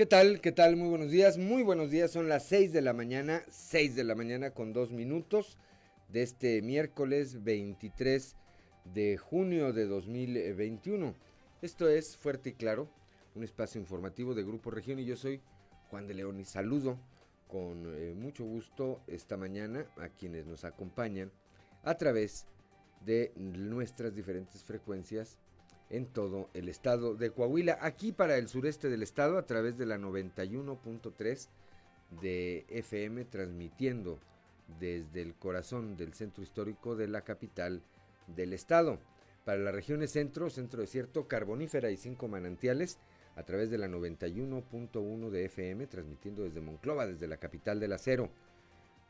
¿Qué tal? ¿Qué tal? Muy buenos días. Muy buenos días. Son las 6 de la mañana, 6 de la mañana con dos minutos de este miércoles 23 de junio de 2021. Esto es Fuerte y Claro, un espacio informativo de Grupo Región y yo soy Juan de León y saludo con eh, mucho gusto esta mañana a quienes nos acompañan a través de nuestras diferentes frecuencias en todo el estado de Coahuila. Aquí para el sureste del estado a través de la 91.3 de FM transmitiendo desde el corazón del centro histórico de la capital del estado. Para las regiones centro, centro desierto, carbonífera y cinco manantiales a través de la 91.1 de FM transmitiendo desde Monclova, desde la capital del acero.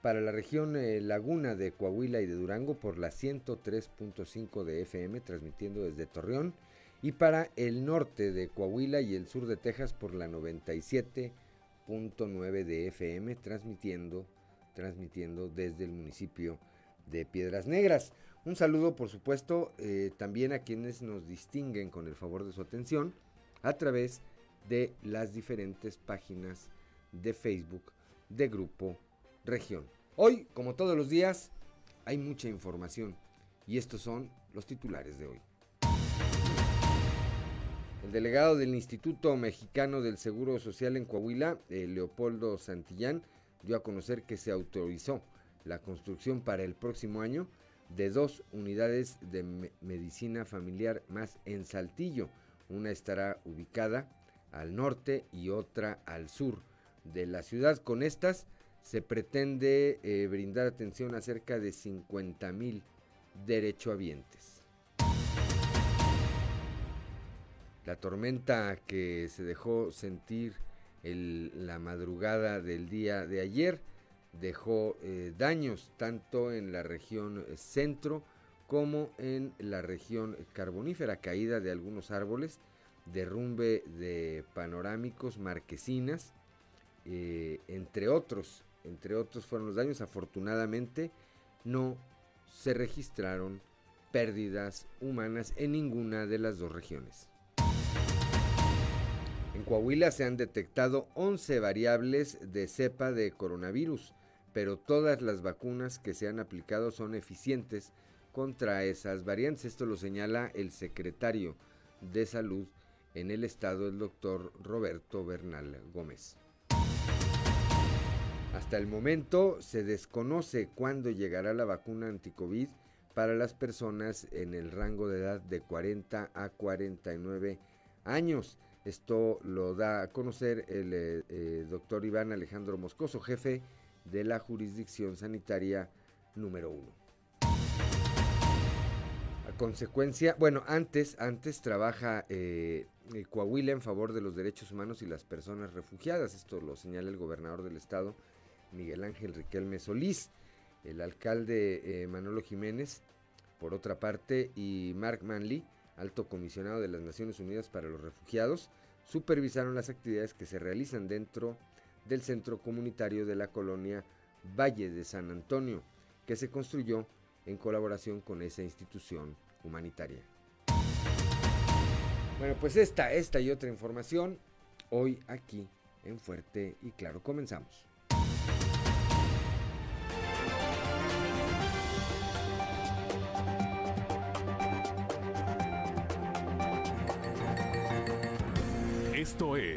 Para la región eh, Laguna de Coahuila y de Durango por la 103.5 de FM transmitiendo desde Torreón y para el norte de Coahuila y el sur de Texas por la 97.9 de FM, transmitiendo, transmitiendo desde el municipio de Piedras Negras. Un saludo, por supuesto, eh, también a quienes nos distinguen con el favor de su atención a través de las diferentes páginas de Facebook de Grupo Región. Hoy, como todos los días, hay mucha información y estos son los titulares de hoy. El delegado del Instituto Mexicano del Seguro Social en Coahuila, eh, Leopoldo Santillán, dio a conocer que se autorizó la construcción para el próximo año de dos unidades de medicina familiar más en Saltillo. Una estará ubicada al norte y otra al sur de la ciudad. Con estas se pretende eh, brindar atención a cerca de 50 mil derechohabientes. La tormenta que se dejó sentir la madrugada del día de ayer dejó eh, daños tanto en la región centro como en la región carbonífera, caída de algunos árboles, derrumbe de panorámicos, marquesinas, eh, entre otros, entre otros fueron los daños. Afortunadamente no se registraron pérdidas humanas en ninguna de las dos regiones. En Coahuila se han detectado 11 variables de cepa de coronavirus, pero todas las vacunas que se han aplicado son eficientes contra esas variantes. Esto lo señala el secretario de Salud en el estado, el doctor Roberto Bernal Gómez. Hasta el momento se desconoce cuándo llegará la vacuna anticovid para las personas en el rango de edad de 40 a 49 años. Esto lo da a conocer el eh, eh, doctor Iván Alejandro Moscoso, jefe de la jurisdicción sanitaria número uno. A consecuencia, bueno, antes, antes trabaja eh, Coahuila en favor de los derechos humanos y las personas refugiadas. Esto lo señala el gobernador del estado, Miguel Ángel Riquelme Solís. El alcalde Manolo Jiménez, por otra parte, y Mark Manley alto comisionado de las Naciones Unidas para los Refugiados, supervisaron las actividades que se realizan dentro del centro comunitario de la colonia Valle de San Antonio, que se construyó en colaboración con esa institución humanitaria. Bueno, pues esta, esta y otra información hoy aquí en Fuerte y Claro. Comenzamos.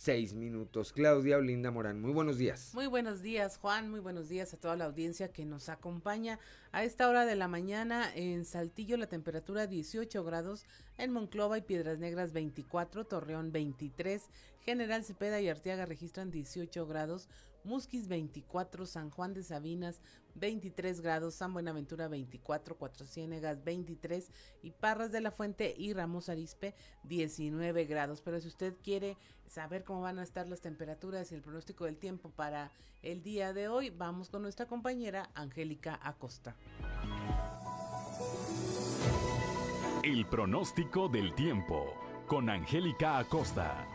seis minutos. Claudia Olinda Morán, muy buenos días. Muy buenos días, Juan. Muy buenos días a toda la audiencia que nos acompaña A esta hora de la mañana en Saltillo la temperatura 18 grados, en Monclova y Piedras Negras 24, Torreón 23, General Cepeda y Arteaga registran 18 grados, Musquis 24, San Juan de Sabinas 23 grados, San Buenaventura 24, Cuatro Ciénegas 23 y Parras de la Fuente y Ramos Arispe 19 grados. Pero si usted quiere saber cómo van a estar las temperaturas y el pronóstico del tiempo para el día de hoy, vamos con nuestra compañera Angélica Acosta. El pronóstico del tiempo con Angélica Acosta.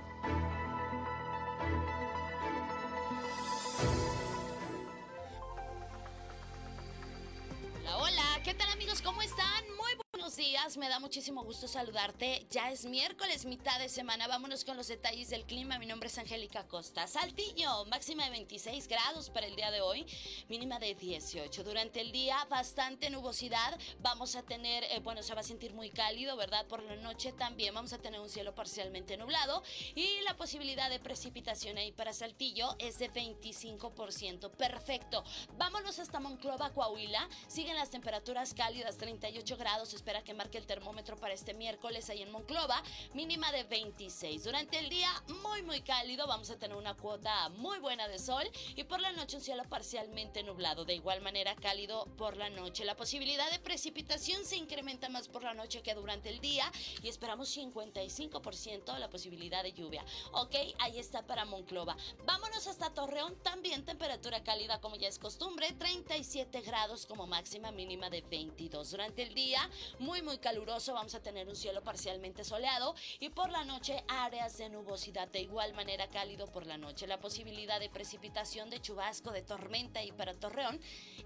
Días, me da muchísimo gusto saludarte. Ya es miércoles, mitad de semana. Vámonos con los detalles del clima. Mi nombre es Angélica Costa. Saltillo, máxima de 26 grados para el día de hoy, mínima de 18. Durante el día, bastante nubosidad. Vamos a tener, eh, bueno, se va a sentir muy cálido, ¿verdad? Por la noche también vamos a tener un cielo parcialmente nublado y la posibilidad de precipitación ahí para Saltillo es de 25%. Perfecto. Vámonos hasta Monclova, Coahuila. Siguen las temperaturas cálidas, 38 grados. Espera que marque el termómetro para este miércoles ahí en Monclova, mínima de 26. Durante el día, muy, muy cálido. Vamos a tener una cuota muy buena de sol y por la noche un cielo parcialmente nublado. De igual manera, cálido por la noche. La posibilidad de precipitación se incrementa más por la noche que durante el día y esperamos 55% la posibilidad de lluvia. Ok, ahí está para Monclova. Vámonos hasta Torreón, también temperatura cálida como ya es costumbre, 37 grados como máxima mínima de 22. Durante el día, muy muy caluroso, vamos a tener un cielo parcialmente soleado y por la noche áreas de nubosidad de igual manera cálido por la noche. La posibilidad de precipitación de chubasco, de tormenta y para Torreón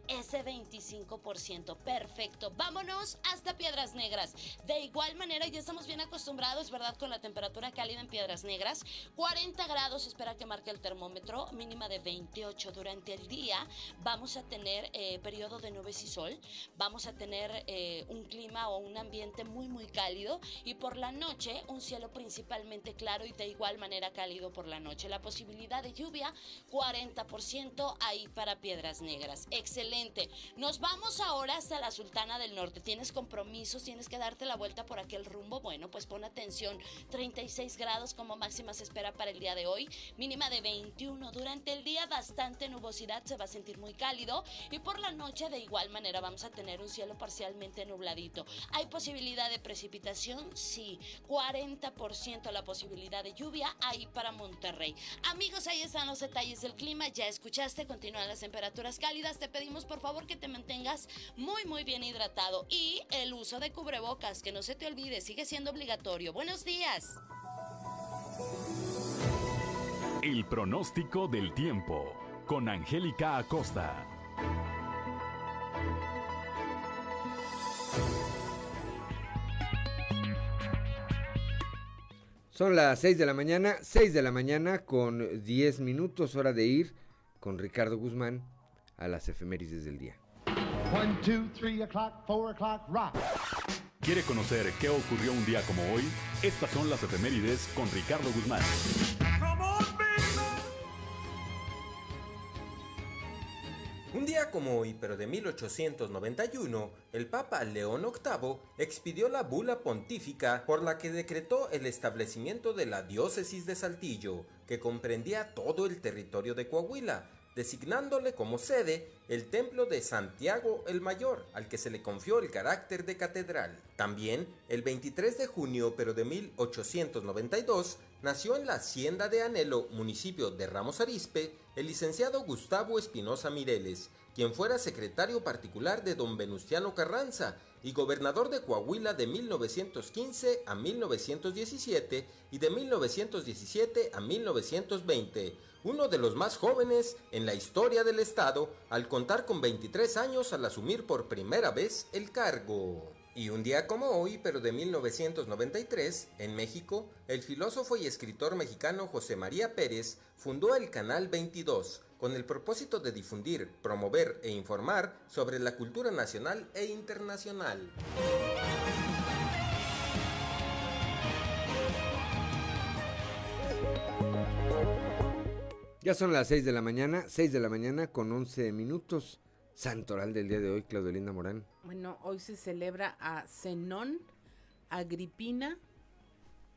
es de 25%. Perfecto. Vámonos hasta Piedras Negras. De igual manera, ya estamos bien acostumbrados, ¿verdad? Con la temperatura cálida en Piedras Negras. 40 grados espera que marque el termómetro, mínima de 28. Durante el día vamos a tener eh, periodo de nubes y sol. Vamos a tener eh, un clima o un ambiente muy, muy cálido. Y por la noche, un cielo principalmente claro y de igual manera cálido por la noche. La posibilidad de lluvia, 40% ahí para Piedras Negras. Excelente. Nos vamos ahora hasta la Sultana del Norte. ¿Tienes compromisos? ¿Tienes que darte la vuelta por aquel rumbo? Bueno, pues pon atención. 36 grados como máxima se espera para el día de hoy. Mínima de 21. Durante el día bastante nubosidad, se va a sentir muy cálido. Y por la noche de igual manera vamos a tener un cielo parcialmente nubladito. ¿Hay posibilidad de precipitación? Sí. 40% la posibilidad de lluvia ahí para Monterrey. Amigos, ahí están los detalles del clima. Ya escuchaste, continúan las temperaturas cálidas. Te pedimos por favor que te mantengas muy muy bien hidratado y el uso de cubrebocas, que no se te olvide, sigue siendo obligatorio. Buenos días. El pronóstico del tiempo con Angélica Acosta. Son las 6 de la mañana, 6 de la mañana con 10 minutos, hora de ir con Ricardo Guzmán a las efemérides del día. One, two, three o'clock, four o'clock, rock. ¿Quiere conocer qué ocurrió un día como hoy? Estas son las efemérides con Ricardo Guzmán. Un día como hoy, pero de 1891, el Papa León VIII expidió la bula pontífica por la que decretó el establecimiento de la diócesis de Saltillo, que comprendía todo el territorio de Coahuila, designándole como sede el templo de Santiago el Mayor, al que se le confió el carácter de catedral. También, el 23 de junio, pero de 1892, nació en la hacienda de Anhelo, municipio de Ramos Arizpe, el licenciado Gustavo Espinosa Mireles, quien fuera secretario particular de don Venustiano Carranza y gobernador de Coahuila de 1915 a 1917 y de 1917 a 1920, uno de los más jóvenes en la historia del estado al contar con 23 años al asumir por primera vez el cargo. Y un día como hoy, pero de 1993, en México, el filósofo y escritor mexicano José María Pérez fundó el Canal 22 con el propósito de difundir, promover e informar sobre la cultura nacional e internacional. Ya son las 6 de la mañana, 6 de la mañana con 11 minutos, santoral del día de hoy, Claudio Linda Morán? Bueno, hoy se celebra a Zenón, Agripina,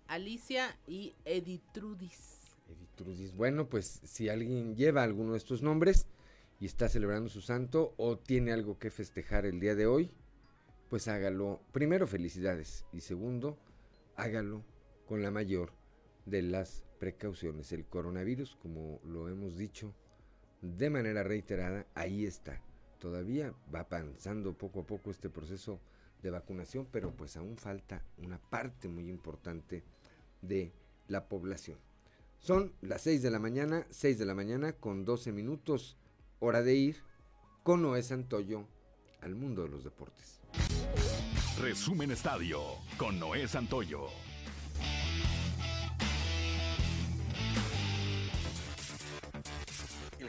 Alicia y Editrudis. Editrudis. Bueno, pues si alguien lleva alguno de estos nombres y está celebrando su santo o tiene algo que festejar el día de hoy, pues hágalo. Primero, felicidades. Y segundo, hágalo con la mayor de las precauciones. El coronavirus, como lo hemos dicho de manera reiterada, ahí está. Todavía va avanzando poco a poco este proceso de vacunación, pero pues aún falta una parte muy importante de la población. Son las 6 de la mañana, 6 de la mañana con 12 minutos, hora de ir con Noé Santoyo al mundo de los deportes. Resumen Estadio con Noé Santoyo.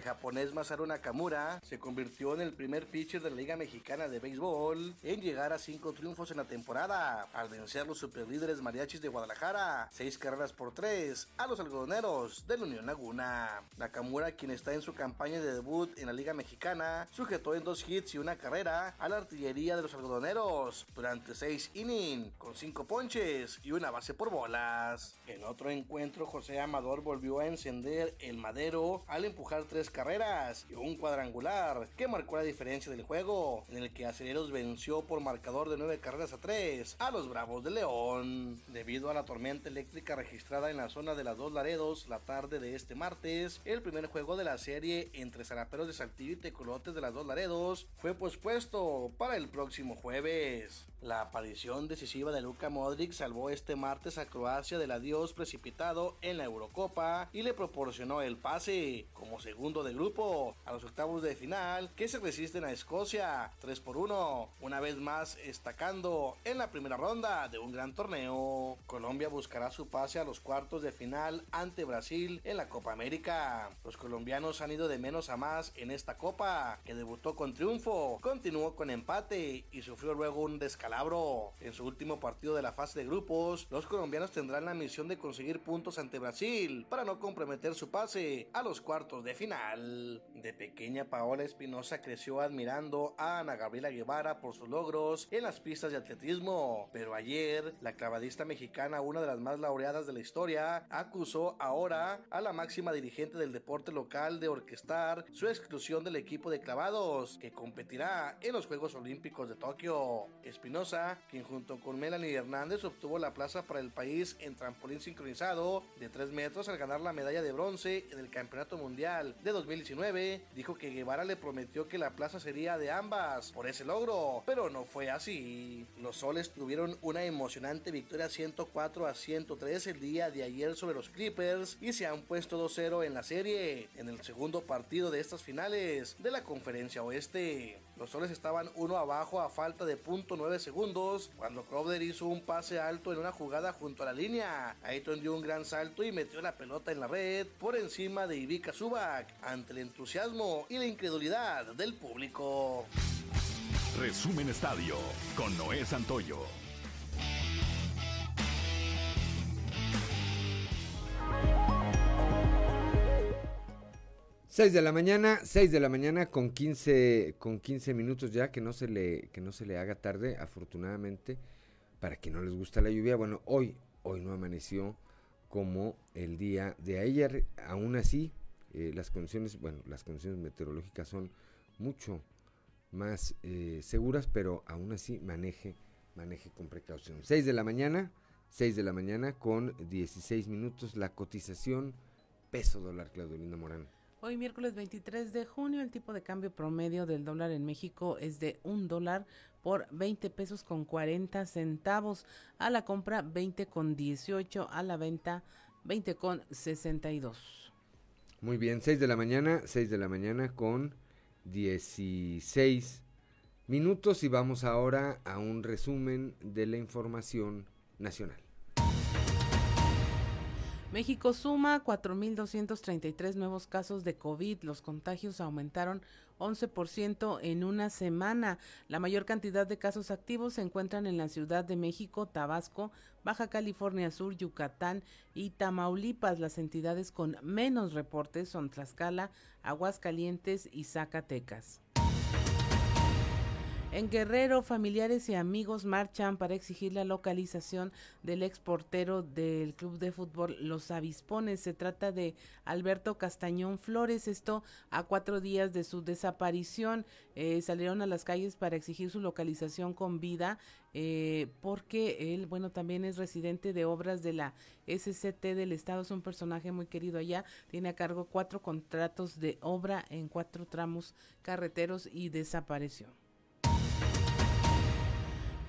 Japonés Masaru Nakamura se convirtió en el primer pitcher de la Liga Mexicana de Béisbol en llegar a cinco triunfos en la temporada, al vencer los superlíderes mariachis de Guadalajara, seis carreras por tres, a los algodoneros de la Unión Laguna. Nakamura, quien está en su campaña de debut en la Liga Mexicana, sujetó en dos hits y una carrera a la artillería de los algodoneros durante seis innings, con cinco ponches y una base por bolas. En otro encuentro, José Amador volvió a encender el madero al empujar tres carreras y un cuadrangular que marcó la diferencia del juego, en el que Aceleros venció por marcador de 9 carreras a 3 a los Bravos de León. Debido a la tormenta eléctrica registrada en la zona de las dos Laredos la tarde de este martes, el primer juego de la serie entre Zaraperos de Saltillo y Tecolotes de las dos Laredos fue pospuesto para el próximo jueves. La aparición decisiva de Luka Modric salvó este martes a Croacia del adiós precipitado en la Eurocopa y le proporcionó el pase como segundo de grupo a los octavos de final que se resisten a Escocia 3 por 1, una vez más destacando en la primera ronda de un gran torneo. Colombia buscará su pase a los cuartos de final ante Brasil en la Copa América. Los colombianos han ido de menos a más en esta copa que debutó con triunfo, continuó con empate y sufrió luego un descalabro en su último partido de la fase de grupos, los colombianos tendrán la misión de conseguir puntos ante Brasil para no comprometer su pase a los cuartos de final. De pequeña, Paola Espinosa creció admirando a Ana Gabriela Guevara por sus logros en las pistas de atletismo, pero ayer la clavadista mexicana, una de las más laureadas de la historia, acusó ahora a la máxima dirigente del deporte local de orquestar su exclusión del equipo de clavados que competirá en los Juegos Olímpicos de Tokio. Espinosa quien junto con Melanie Hernández obtuvo la plaza para el país en trampolín sincronizado de 3 metros al ganar la medalla de bronce en el Campeonato Mundial de 2019, dijo que Guevara le prometió que la plaza sería de ambas por ese logro, pero no fue así. Los soles tuvieron una emocionante victoria 104 a 103 el día de ayer sobre los Clippers y se han puesto 2-0 en la serie en el segundo partido de estas finales de la conferencia oeste. Los soles estaban uno abajo a falta de .9 segundos cuando Crowder hizo un pase alto en una jugada junto a la línea. Ayton dio un gran salto y metió la pelota en la red por encima de Ivica Subak ante el entusiasmo y la incredulidad del público. Resumen Estadio con Noé Santoyo. 6 de la mañana, 6 de la mañana con 15, con 15 minutos ya, que no, se le, que no se le haga tarde, afortunadamente, para que no les gusta la lluvia. Bueno, hoy, hoy no amaneció como el día de ayer, aún así, eh, las condiciones, bueno, las condiciones meteorológicas son mucho más eh, seguras, pero aún así maneje, maneje con precaución. 6 de la mañana, 6 de la mañana con 16 minutos, la cotización peso dólar, Claudio Linda Morán. Hoy miércoles 23 de junio el tipo de cambio promedio del dólar en México es de un dólar por 20 pesos con 40 centavos. A la compra 20 con 18, a la venta 20 con 62. Muy bien, 6 de la mañana, 6 de la mañana con 16 minutos y vamos ahora a un resumen de la información nacional. México suma 4.233 nuevos casos de COVID. Los contagios aumentaron 11% en una semana. La mayor cantidad de casos activos se encuentran en la Ciudad de México, Tabasco, Baja California Sur, Yucatán y Tamaulipas. Las entidades con menos reportes son Tlaxcala, Aguascalientes y Zacatecas. En Guerrero, familiares y amigos marchan para exigir la localización del exportero del club de fútbol Los Avispones. Se trata de Alberto Castañón Flores. Esto a cuatro días de su desaparición. Eh, salieron a las calles para exigir su localización con vida. Eh, porque él, bueno, también es residente de obras de la SCT del Estado, es un personaje muy querido allá, tiene a cargo cuatro contratos de obra en cuatro tramos carreteros y desapareció.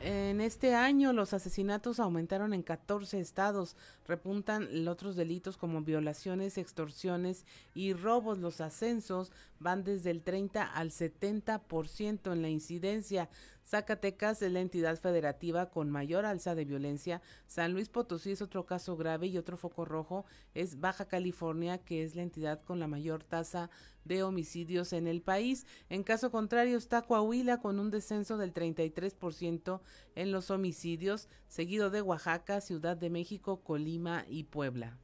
En este año los asesinatos aumentaron en 14 estados, repuntan otros delitos como violaciones, extorsiones y robos. Los ascensos van desde el 30 al 70% en la incidencia. Zacatecas es la entidad federativa con mayor alza de violencia. San Luis Potosí es otro caso grave y otro foco rojo es Baja California, que es la entidad con la mayor tasa de homicidios en el país. En caso contrario está Coahuila con un descenso del 33% en los homicidios, seguido de Oaxaca, Ciudad de México, Colima y Puebla.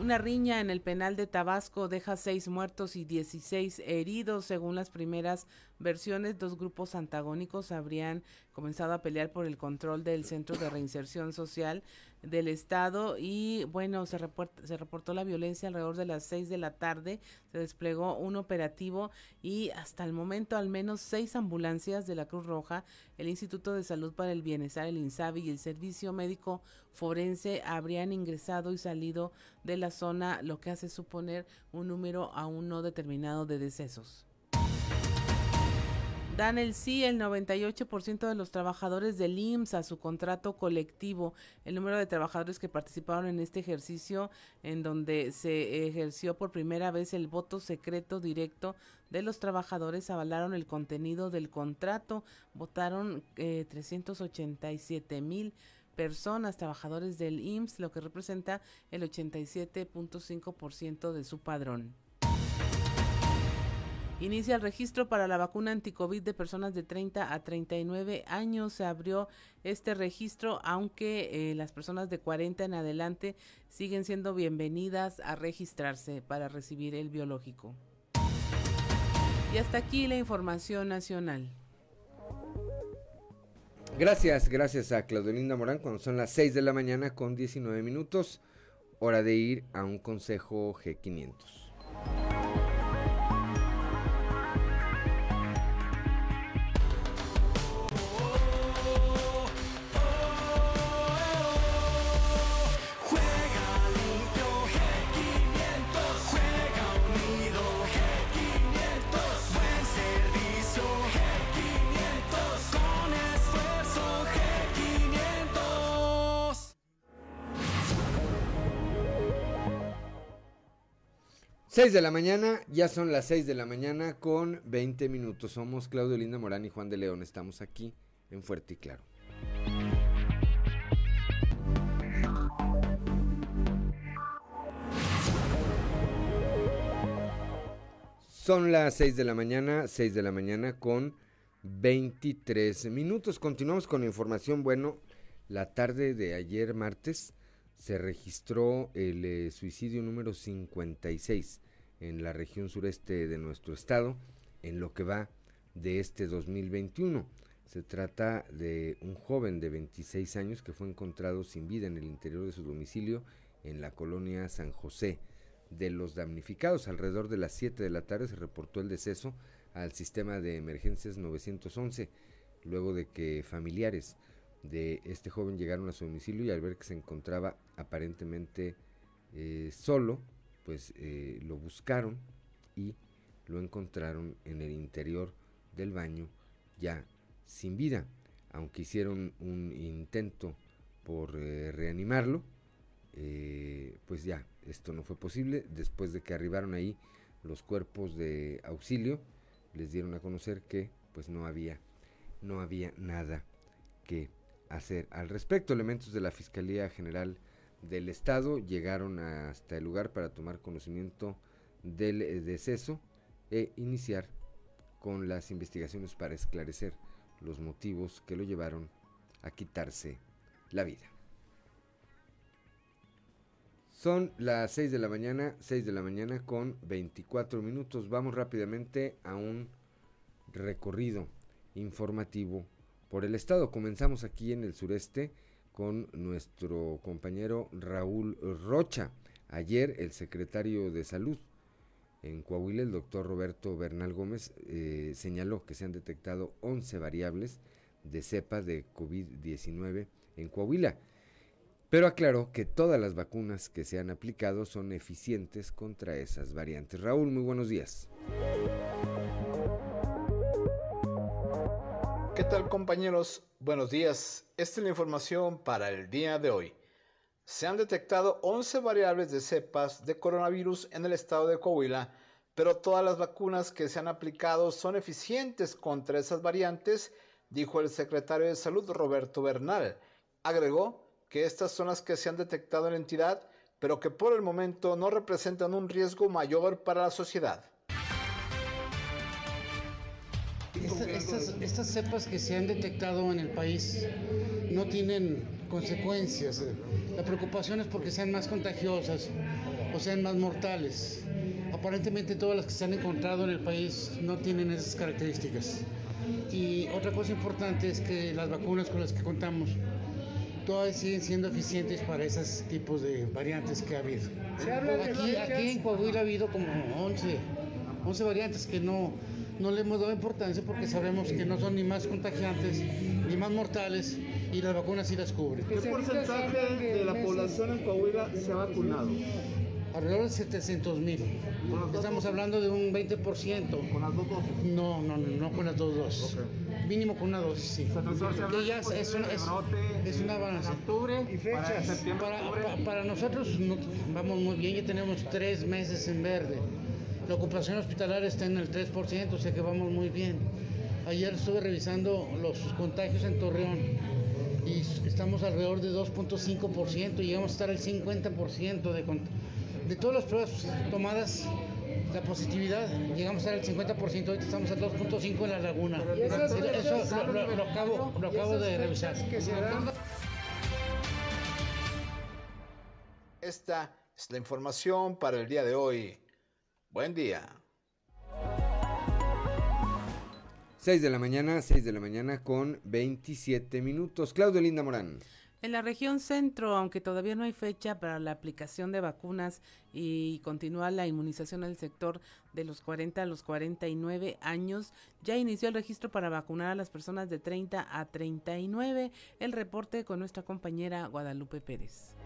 Una riña en el penal de Tabasco deja seis muertos y 16 heridos. Según las primeras versiones, dos grupos antagónicos habrían comenzado a pelear por el control del Centro de Reinserción Social del Estado y bueno, se, se reportó la violencia alrededor de las seis de la tarde, se desplegó un operativo y hasta el momento al menos seis ambulancias de la Cruz Roja, el Instituto de Salud para el Bienestar, el INSABI y el Servicio Médico Forense habrían ingresado y salido de la zona, lo que hace suponer un número aún no determinado de decesos. Dan el sí el 98% de los trabajadores del IMSS a su contrato colectivo. El número de trabajadores que participaron en este ejercicio, en donde se ejerció por primera vez el voto secreto directo de los trabajadores, avalaron el contenido del contrato. Votaron eh, 387 mil personas, trabajadores del IMSS, lo que representa el 87.5% de su padrón. Inicia el registro para la vacuna anticovid de personas de 30 a 39 años. Se abrió este registro, aunque eh, las personas de 40 en adelante siguen siendo bienvenidas a registrarse para recibir el biológico. Y hasta aquí la información nacional. Gracias, gracias a Claudelinda Morán cuando son las 6 de la mañana con 19 minutos. Hora de ir a un consejo G500. 6 de la mañana, ya son las 6 de la mañana con 20 minutos. Somos Claudio Linda Morán y Juan de León. Estamos aquí en Fuerte y Claro. Son las 6 de la mañana, 6 de la mañana con 23 minutos. Continuamos con información. Bueno, la tarde de ayer martes se registró el eh, suicidio número 56 en la región sureste de nuestro estado en lo que va de este 2021. Se trata de un joven de 26 años que fue encontrado sin vida en el interior de su domicilio en la colonia San José. De los damnificados, alrededor de las 7 de la tarde se reportó el deceso al sistema de emergencias 911, luego de que familiares de este joven llegaron a su domicilio y al ver que se encontraba aparentemente eh, solo, pues eh, lo buscaron y lo encontraron en el interior del baño ya sin vida. Aunque hicieron un intento por eh, reanimarlo, pues ya esto no fue posible. Después de que arribaron ahí los cuerpos de auxilio, les dieron a conocer que pues no había, no había nada que hacer al respecto. Elementos de la Fiscalía General del Estado llegaron hasta el lugar para tomar conocimiento del eh, deceso e iniciar con las investigaciones para esclarecer los motivos que lo llevaron a quitarse la vida. Son las 6 de la mañana, 6 de la mañana con 24 minutos. Vamos rápidamente a un recorrido informativo por el estado. Comenzamos aquí en el sureste con nuestro compañero Raúl Rocha. Ayer el secretario de Salud en Coahuila, el doctor Roberto Bernal Gómez, eh, señaló que se han detectado 11 variables de cepa de COVID-19 en Coahuila, pero aclaró que todas las vacunas que se han aplicado son eficientes contra esas variantes. Raúl, muy buenos días. ¿Qué tal compañeros? Buenos días. Esta es la información para el día de hoy. Se han detectado 11 variables de cepas de coronavirus en el estado de Coahuila, pero todas las vacunas que se han aplicado son eficientes contra esas variantes, dijo el secretario de Salud Roberto Bernal. Agregó que estas son las que se han detectado en la entidad, pero que por el momento no representan un riesgo mayor para la sociedad. Estas, cepas que se han detectado en el país no tienen consecuencias. La preocupación es porque sean más contagiosas o sean más mortales. Aparentemente todas las que se han encontrado en el país no tienen esas características. Y otra cosa importante es que las vacunas con las que contamos todas siguen siendo eficientes para esos tipos de variantes que ha habido. Aquí, aquí en Coahuila ha habido como 11, 11 variantes que no, no le hemos dado importancia porque sabemos que no son ni más contagiantes ni más mortales y las vacunas sí las cubren. ¿Qué porcentaje de la población en Coahuila se ha vacunado? Alrededor de 700 mil. Estamos hablando de un 20%. ¿Con las dos dosis? No, no, no, no con las dos dosis. Mínimo con una dosis, sí. Que ya es, una, es, es una avance. octubre y fechas. Para, para, nosotros vamos muy bien, ya tenemos tres meses en verde. La ocupación hospitalaria está en el 3%, o sea que vamos muy bien. Ayer estuve revisando los contagios en Torreón y estamos alrededor de 2.5%, llegamos a estar al 50% de, de todas las pruebas tomadas la positividad, llegamos a estar al 50%, ahorita estamos al 2.5 en la laguna. Eso, lo, acabo, lo acabo de revisar. Esta es la información para el día de hoy. Buen día. 6 de la mañana, 6 de la mañana con 27 minutos. Claudio Linda Morán. En la región centro, aunque todavía no hay fecha para la aplicación de vacunas y continúa la inmunización del sector de los 40 a los 49 años, ya inició el registro para vacunar a las personas de 30 a 39. El reporte con nuestra compañera Guadalupe Pérez.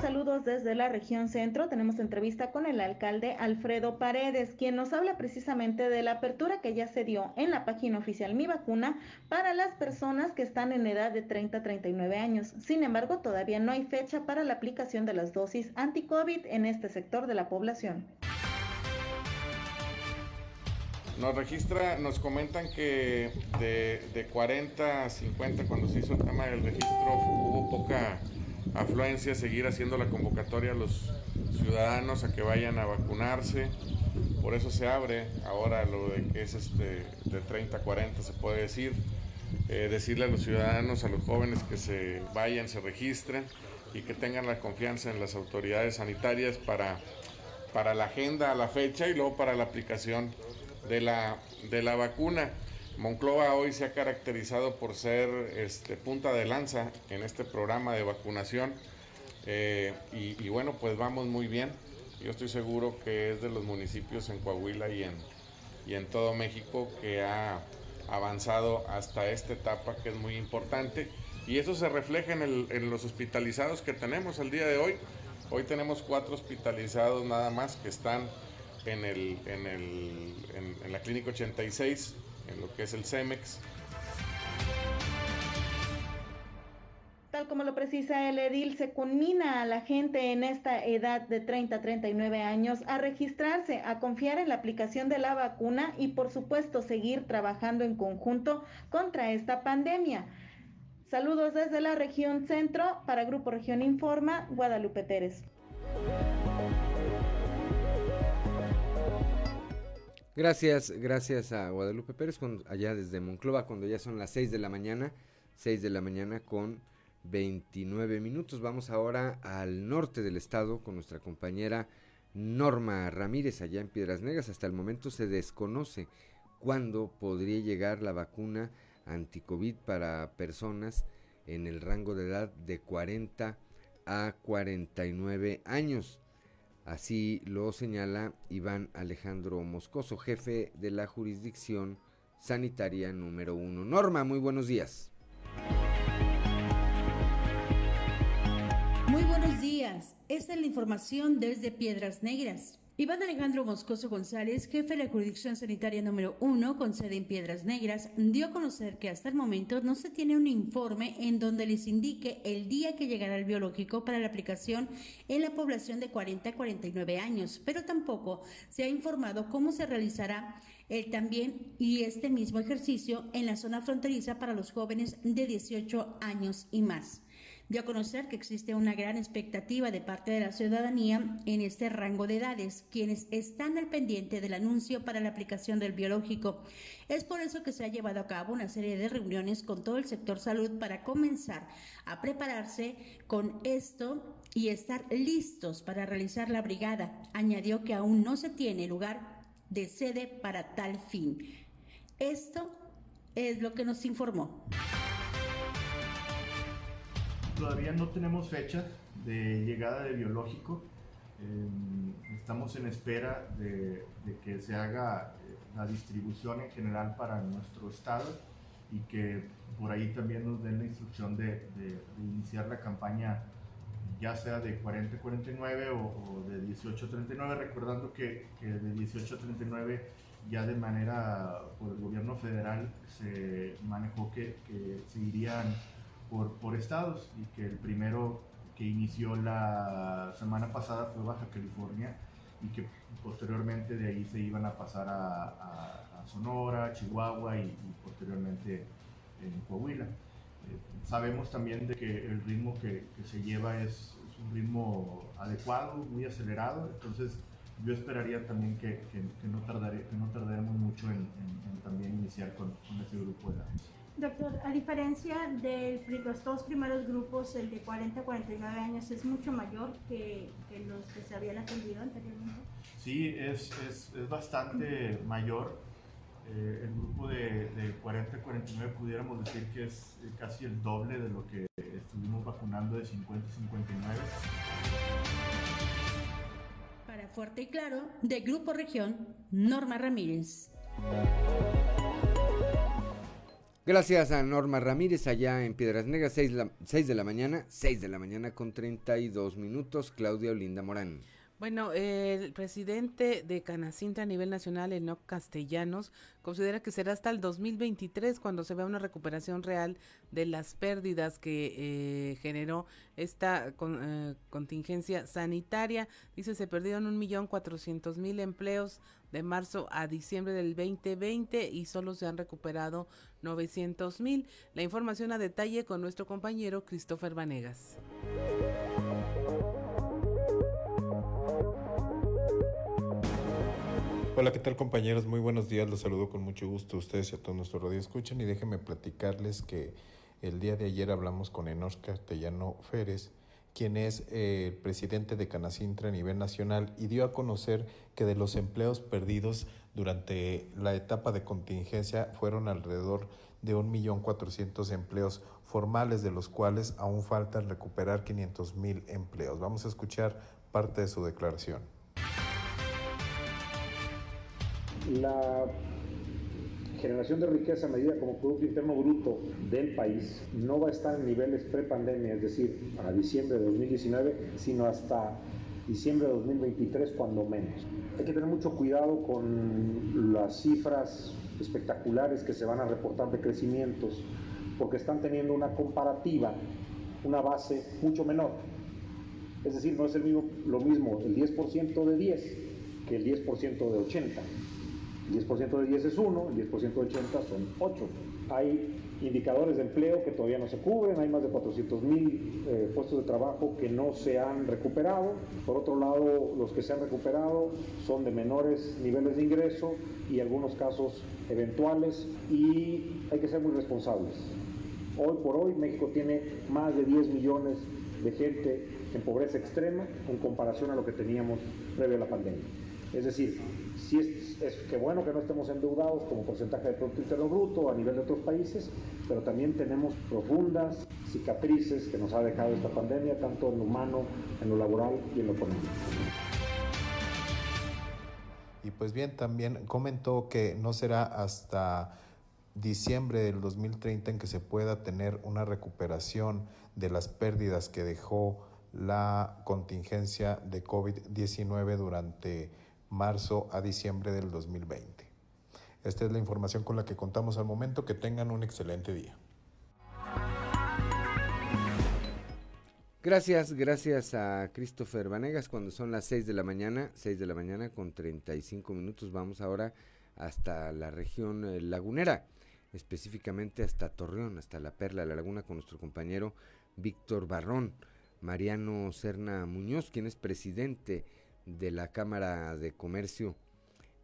Saludos desde la región centro. Tenemos entrevista con el alcalde Alfredo Paredes, quien nos habla precisamente de la apertura que ya se dio en la página oficial Mi Vacuna para las personas que están en edad de 30 a 39 años. Sin embargo, todavía no hay fecha para la aplicación de las dosis anti-COVID en este sector de la población. Nos registra, nos comentan que de, de 40 a 50 cuando se hizo el tema del registro hubo poca afluencia, seguir haciendo la convocatoria a los ciudadanos a que vayan a vacunarse. Por eso se abre ahora lo de que es este, de 30 a 40, se puede decir. Eh, decirle a los ciudadanos, a los jóvenes que se vayan, se registren y que tengan la confianza en las autoridades sanitarias para, para la agenda la fecha y luego para la aplicación de la, de la vacuna. Monclova hoy se ha caracterizado por ser este, punta de lanza en este programa de vacunación eh, y, bueno, pues vamos muy bien. Yo estoy seguro que es de los municipios en Coahuila y en, y en todo México que ha avanzado hasta esta etapa que es muy importante y eso se refleja en, los hospitalizados que tenemos el día de hoy. Hoy tenemos cuatro hospitalizados nada más que están en, el, en, el, en la clínica 86 en lo que es el CEMEX. Tal como lo precisa el edil, se conmina a la gente en esta edad de 30 a 39 años a registrarse, a confiar en la aplicación de la vacuna y por supuesto seguir trabajando en conjunto contra esta pandemia. Saludos desde la región centro para Grupo Región Informa, Guadalupe Pérez. Gracias, gracias a Guadalupe Pérez, allá desde Monclova, cuando ya son las 6 de la mañana, 6 de la mañana con 29 minutos. Vamos ahora al norte del estado con nuestra compañera Norma Ramírez allá en Piedras Negras. Hasta el momento se desconoce cuándo podría llegar la vacuna anticovid para personas en el rango de edad de 40 a 49 años. Así lo señala Iván Alejandro Moscoso, jefe de la jurisdicción sanitaria número uno. Norma, muy buenos días. Muy buenos días. Esta es la información desde Piedras Negras. Iván Alejandro Moscoso González, jefe de la jurisdicción sanitaria número uno con sede en Piedras Negras, dio a conocer que hasta el momento no se tiene un informe en donde les indique el día que llegará el biológico para la aplicación en la población de 40 a 49 años, pero tampoco se ha informado cómo se realizará el también y este mismo ejercicio en la zona fronteriza para los jóvenes de 18 años y más dio a conocer que existe una gran expectativa de parte de la ciudadanía en este rango de edades, quienes están al pendiente del anuncio para la aplicación del biológico. Es por eso que se ha llevado a cabo una serie de reuniones con todo el sector salud para comenzar a prepararse con esto y estar listos para realizar la brigada. Añadió que aún no se tiene lugar de sede para tal fin. Esto es lo que nos informó. Todavía no tenemos fecha de llegada de biológico. Eh, estamos en espera de, que se haga eh, la distribución en general para nuestro estado y que por ahí también nos den la instrucción de, iniciar la campaña ya sea de 40-49 o, de 18-39, recordando que, de 18-39 ya de manera por el gobierno federal se manejó que, que se irían por, estados y que el primero que inició la semana pasada fue Baja California y que posteriormente de ahí se iban a pasar a, Sonora, Chihuahua y, posteriormente en Coahuila. Eh, sabemos también de que el ritmo que, se lleva es, un ritmo adecuado, muy acelerado, entonces yo esperaría también que, no, tardare, que no tardaremos mucho en, también iniciar con, con este grupo de edades. Doctor, a diferencia de los dos primeros grupos, el de 40 a 49 años es mucho mayor que, los que se habían atendido anteriormente. Sí, es, es, es bastante mayor. Eh, el grupo de, de, 40 a 49 pudiéramos decir que es casi el doble de lo que estuvimos vacunando de 50 a 59. Para Fuerte y Claro, de Grupo Región, Norma Ramírez. Gracias a Norma Ramírez allá en Piedras Negras, 6, de la mañana, 6 de la mañana con 32 minutos, Claudia Olinda Morán. Bueno, el presidente de Canacinta a nivel nacional, Enoc Castellanos, considera que será hasta el 2023 cuando se vea una recuperación real de las pérdidas que eh, generó esta eh, contingencia sanitaria. Dice, se perdieron un millón cuatrocientos mil empleos de marzo a diciembre del 2020 y solo se han recuperado 900 mil. La información a detalle con nuestro compañero Christopher Vanegas. Hola, ¿qué tal compañeros? Muy buenos días, los saludo con mucho gusto a ustedes y a todos nuestros radio escuchan y déjenme platicarles que el día de ayer hablamos con Enos Castellano Férez, quien es eh, el presidente de Canacintra a nivel nacional y dio a conocer que de los empleos perdidos durante la etapa de contingencia fueron alrededor de 1.400.000 empleos formales, de los cuales aún falta recuperar 500.000 empleos. Vamos a escuchar parte de su declaración. la generación de riqueza medida como Producto Interno Bruto del país no va a estar en niveles pre-pandemia, es decir, a diciembre de 2019, sino hasta diciembre de 2023 cuando menos. Hay que tener mucho cuidado con las cifras espectaculares que se van a reportar de crecimientos, porque están teniendo una comparativa, una base mucho menor. Es decir, no es el mismo, lo mismo el 10% de 10 que el 10% de 80. 10% de 10 es 1, el 10% de 80 son 8. Hay indicadores de empleo que todavía no se cubren, hay más de 400 mil eh, puestos de trabajo que no se han recuperado. Por otro lado, los que se han recuperado son de menores niveles de ingreso y algunos casos eventuales y hay que ser muy responsables. Hoy por hoy México tiene más de 10 millones de gente en pobreza extrema en comparación a lo que teníamos previo a la pandemia. Es decir, si es, es que bueno que no estemos endeudados como porcentaje de Producto Interno Bruto a nivel de otros países, pero también tenemos profundas cicatrices que nos ha dejado esta pandemia, tanto en lo humano, en lo laboral y en lo económico. Y pues bien, también comentó que no será hasta diciembre del 2030 en que se pueda tener una recuperación de las pérdidas que dejó la contingencia de COVID-19 durante marzo a diciembre del 2020. Esta es la información con la que contamos al momento. Que tengan un excelente día. Gracias, gracias a Christopher Vanegas cuando son las 6 de la mañana, 6 de la mañana con 35 minutos. Vamos ahora hasta la región eh, lagunera, específicamente hasta Torreón, hasta la Perla de la Laguna con nuestro compañero Víctor Barrón, Mariano Serna Muñoz, quien es presidente de la Cámara de Comercio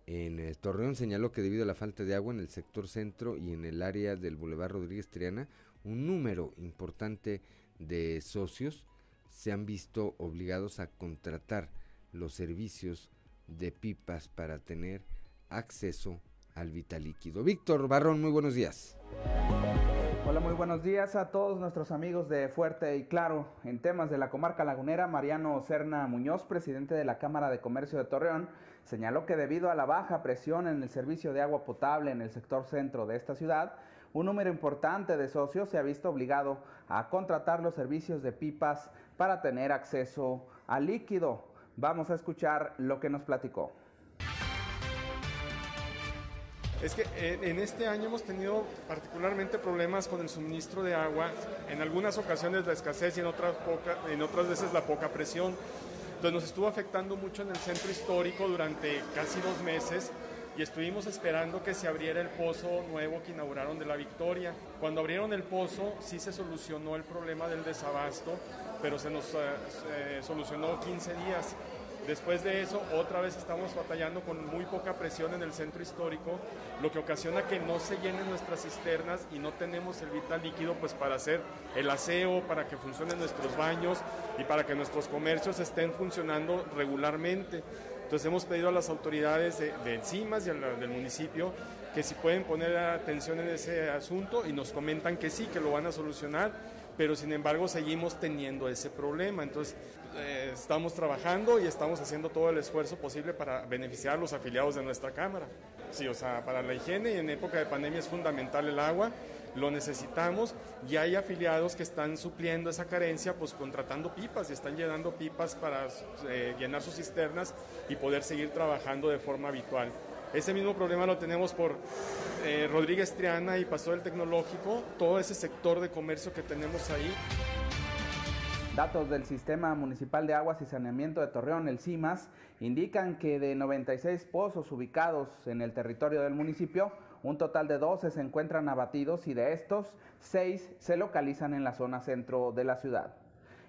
en Torreón, señaló que debido a la falta de agua en el sector centro y en el área del Boulevard Rodríguez Triana, un número importante de socios se han visto obligados a contratar los servicios de pipas para tener acceso al vital líquido. Víctor Barrón, muy buenos días. Hola, muy buenos días a todos nuestros amigos de Fuerte y Claro. En temas de la comarca lagunera, Mariano Serna Muñoz, presidente de la Cámara de Comercio de Torreón, señaló que debido a la baja presión en el servicio de agua potable en el sector centro de esta ciudad, un número importante de socios se ha visto obligado a contratar los servicios de pipas para tener acceso al líquido. Vamos a escuchar lo que nos platicó. Es que en este año hemos tenido particularmente problemas con el suministro de agua, en algunas ocasiones la escasez y en otras, veces la poca presión. Entonces nos estuvo afectando mucho en el centro histórico durante casi dos meses y estuvimos esperando que se abriera el pozo nuevo que inauguraron de la Victoria. Cuando abrieron el pozo sí se solucionó el problema del desabasto, pero se nos eh, solucionó 15 días. Después de eso, otra vez estamos batallando con muy poca presión en el centro histórico, lo que ocasiona que no se llenen nuestras cisternas y no tenemos el vital líquido pues para hacer el aseo, para que funcionen nuestros baños y para que nuestros comercios estén funcionando regularmente. Entonces hemos pedido a las autoridades de, de Encimas y del municipio que si pueden poner atención en ese asunto y nos comentan que sí, que lo van a solucionar, pero sin embargo seguimos teniendo ese problema. Entonces eh, estamos trabajando y estamos haciendo todo el esfuerzo posible para beneficiar a los afiliados de nuestra Cámara. Sí, o sea, para la higiene y en época de pandemia es fundamental el agua lo necesitamos y hay afiliados que están supliendo esa carencia pues contratando pipas y están llenando pipas para eh, llenar sus cisternas y poder seguir trabajando de forma habitual. Ese mismo problema lo tenemos por eh, Rodríguez Triana y Pasó el Tecnológico, todo ese sector de comercio que tenemos ahí. Datos del Sistema Municipal de Aguas y Saneamiento de Torreón, el CIMAS, indican que de 96 pozos ubicados en el territorio del municipio, un total de 12 se encuentran abatidos y de estos, 6 se localizan en la zona centro de la ciudad.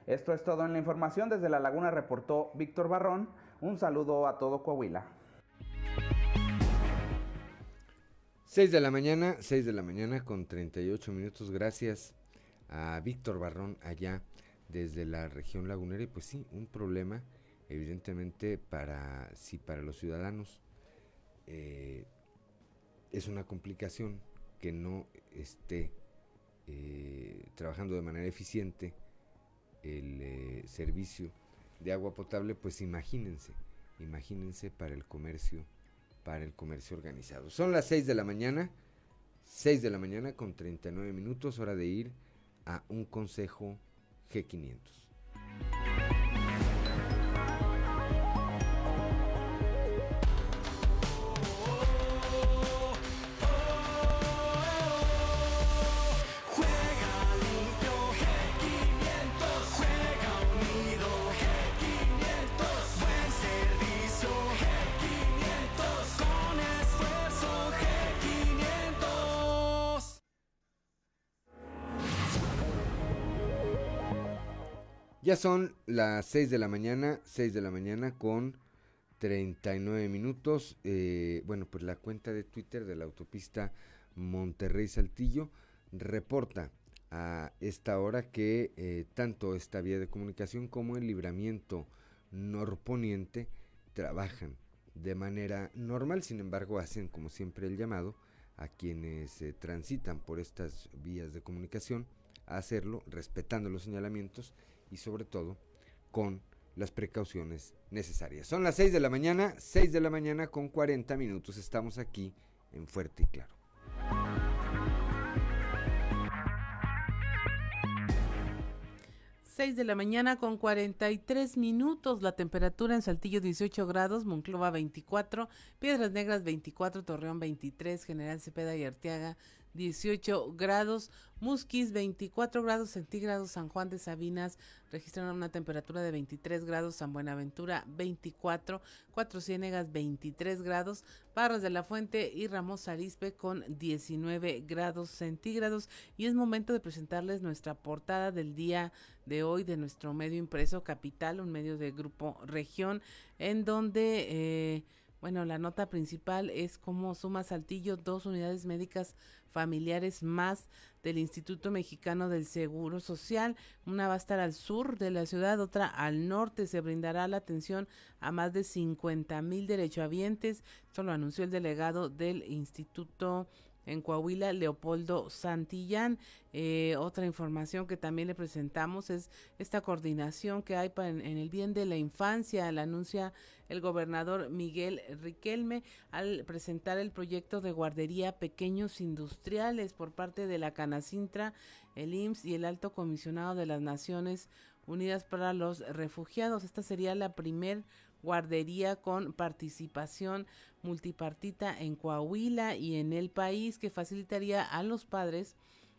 Esto es todo en la información. Desde La Laguna reportó Víctor Barrón. Un saludo a todo Coahuila. 6 de la mañana, 6 de la mañana con 38 minutos. Gracias a Víctor Barrón allá desde la región lagunera. Y pues sí, un problema evidentemente para, sí, para los ciudadanos. Eh, es una complicación que no esté eh, trabajando de manera eficiente el eh, servicio de agua potable, pues imagínense, imagínense para el comercio, para el comercio organizado. Son las 6 de la mañana, 6 de la mañana con 39 minutos, hora de ir a un consejo G500. Ya son las 6 de la mañana, 6 de la mañana con 39 minutos. Eh, bueno, pues la cuenta de Twitter de la autopista Monterrey Saltillo reporta a esta hora que eh, tanto esta vía de comunicación como el libramiento norponiente trabajan de manera normal, sin embargo hacen como siempre el llamado a quienes eh, transitan por estas vías de comunicación a hacerlo respetando los señalamientos y sobre todo con las precauciones necesarias. Son las 6 de la mañana, 6 de la mañana con 40 minutos. Estamos aquí en Fuerte y Claro. 6 de la mañana con 43 minutos. La temperatura en Saltillo 18 grados, Monclova 24, Piedras Negras 24, Torreón 23, General Cepeda y Arteaga 18 grados, Musquis 24 grados centígrados, San Juan de Sabinas registraron una temperatura de 23 grados, San Buenaventura 24, Cuatro Ciénegas 23 grados, Barras de la Fuente y Ramos Arispe con 19 grados centígrados. Y es momento de presentarles nuestra portada del día de hoy de nuestro medio impreso Capital, un medio de grupo región en donde... Eh, bueno, la nota principal es cómo suma Saltillo dos unidades médicas familiares más del Instituto Mexicano del Seguro Social. Una va a estar al sur de la ciudad, otra al norte. Se brindará la atención a más de 50 mil derechohabientes. Esto lo anunció el delegado del Instituto en Coahuila, Leopoldo Santillán. Eh, otra información que también le presentamos es esta coordinación que hay en, el bien de la infancia. La anuncia el gobernador Miguel Riquelme al presentar el proyecto de guardería pequeños industriales por parte de la Canacintra, el IMSS y el Alto Comisionado de las Naciones Unidas para los Refugiados. Esta sería la primer guardería con participación multipartita en Coahuila y en el país que facilitaría a los padres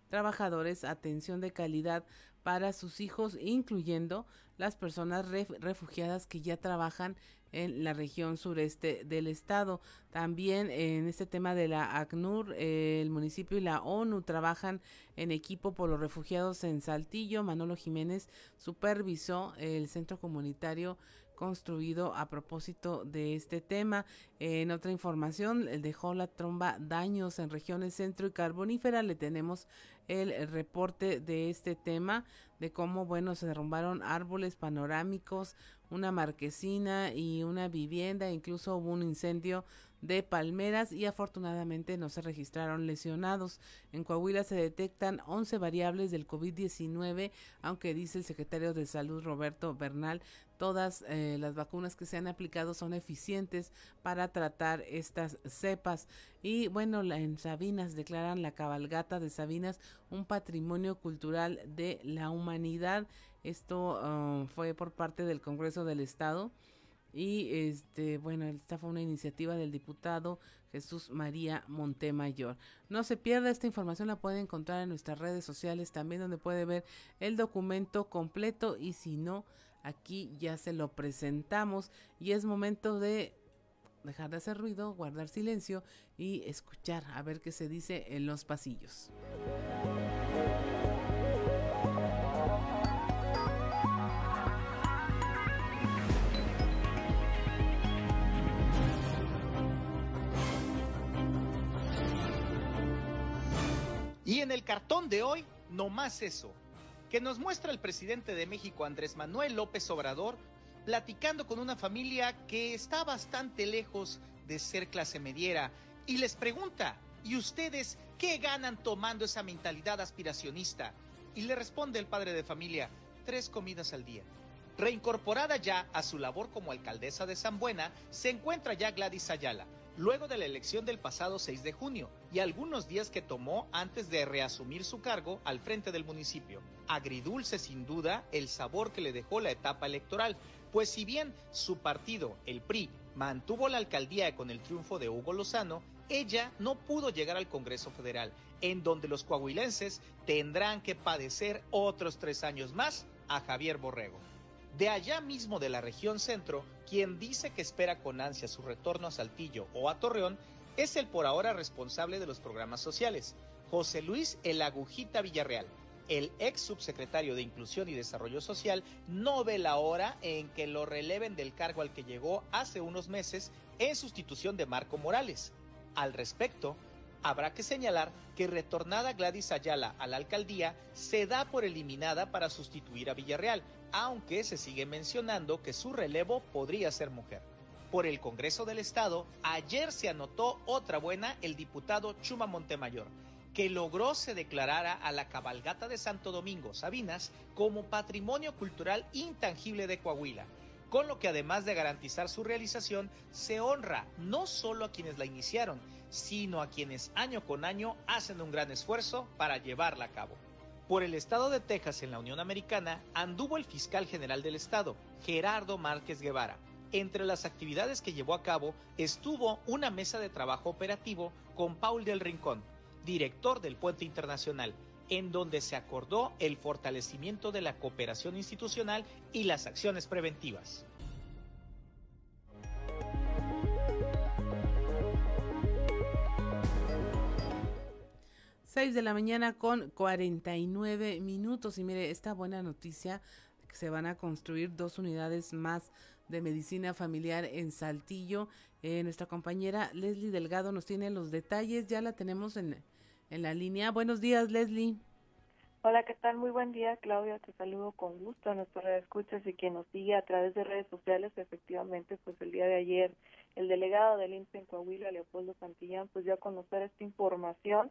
trabajadores atención de calidad para sus hijos, incluyendo las personas refugiadas que ya trabajan en la región sureste del estado. También en este tema de la ACNUR, el municipio y la ONU trabajan en equipo por los refugiados en Saltillo. Manolo Jiménez supervisó el centro comunitario construido a propósito de este tema. En otra información, dejó la tromba daños en regiones centro y carbonífera. Le tenemos el reporte de este tema, de cómo, bueno, se derrumbaron árboles panorámicos, una marquesina y una vivienda, incluso hubo un incendio de palmeras y afortunadamente no se registraron lesionados. En Coahuila se detectan 11 variables del COVID-19, aunque dice el secretario de Salud Roberto Bernal, todas eh, las vacunas que se han aplicado son eficientes para tratar estas cepas. Y bueno, en Sabinas declaran la cabalgata de Sabinas un patrimonio cultural de la humanidad. Esto ah, fue por parte del Congreso del Estado. Y este, bueno, esta fue una iniciativa del diputado Jesús María Montemayor. No se pierda esta información, la puede encontrar en nuestras redes sociales también, donde puede ver el documento completo y si no, Aquí ya se lo presentamos y es momento de dejar de hacer ruido, guardar silencio y escuchar a ver qué se dice en los pasillos. En el cartón de hoy, no más eso que nos muestra el presidente de México, Andrés Manuel López Obrador, platicando con una familia que está bastante lejos de ser clase mediera y les pregunta, ¿y ustedes qué ganan tomando esa mentalidad aspiracionista? Y le responde el padre de familia, tres comidas al día. Reincorporada ya a su labor como alcaldesa de San Buena, se encuentra ya Gladys Ayala, luego de la elección del pasado 6 de junio y algunos días que tomó antes de reasumir su cargo al frente del municipio. Agridulce sin duda el sabor que le dejó la etapa electoral, pues si bien su partido, el PRI, mantuvo la alcaldía con el triunfo de Hugo Lozano, ella no pudo llegar al Congreso Federal, en donde los coahuilenses tendrán que padecer otros tres años más a Javier Borrego. De allá mismo de la región centro, quien dice que espera con ansia su retorno a Saltillo o a Torreón es el por ahora responsable de los programas sociales, José Luis El Agujita Villarreal. El ex subsecretario de Inclusión y Desarrollo Social no ve la hora en que lo releven del cargo al que llegó hace unos meses en sustitución de Marco Morales. Al respecto, Habrá que señalar que retornada Gladys Ayala a la alcaldía se da por eliminada para sustituir a Villarreal, aunque se sigue mencionando que su relevo podría ser mujer. Por el Congreso del Estado, ayer se anotó otra buena el diputado Chuma Montemayor, que logró se declarara a la cabalgata de Santo Domingo Sabinas como patrimonio cultural intangible de Coahuila, con lo que además de garantizar su realización, se honra no solo a quienes la iniciaron, sino a quienes año con año hacen un gran esfuerzo para llevarla a cabo. Por el estado de Texas en la Unión Americana anduvo el fiscal general del estado, Gerardo Márquez Guevara. Entre las actividades que llevó a cabo estuvo una mesa de trabajo operativo con Paul del Rincón, director del Puente Internacional, en donde se acordó el fortalecimiento de la cooperación institucional y las acciones preventivas. 6 de la mañana con 49 minutos. Y mire, esta buena noticia que se van a construir dos unidades más de medicina familiar en Saltillo. Eh, nuestra compañera Leslie Delgado nos tiene los detalles. Ya la tenemos en, en la línea. Buenos días, Leslie. Hola, ¿qué tal? Muy buen día, Claudia. Te saludo con gusto a nuestros escuchas y quien nos sigue a través de redes sociales. Efectivamente, pues el día de ayer el delegado del INPE en Coahuila, Leopoldo Santillán, pues dio a conocer esta información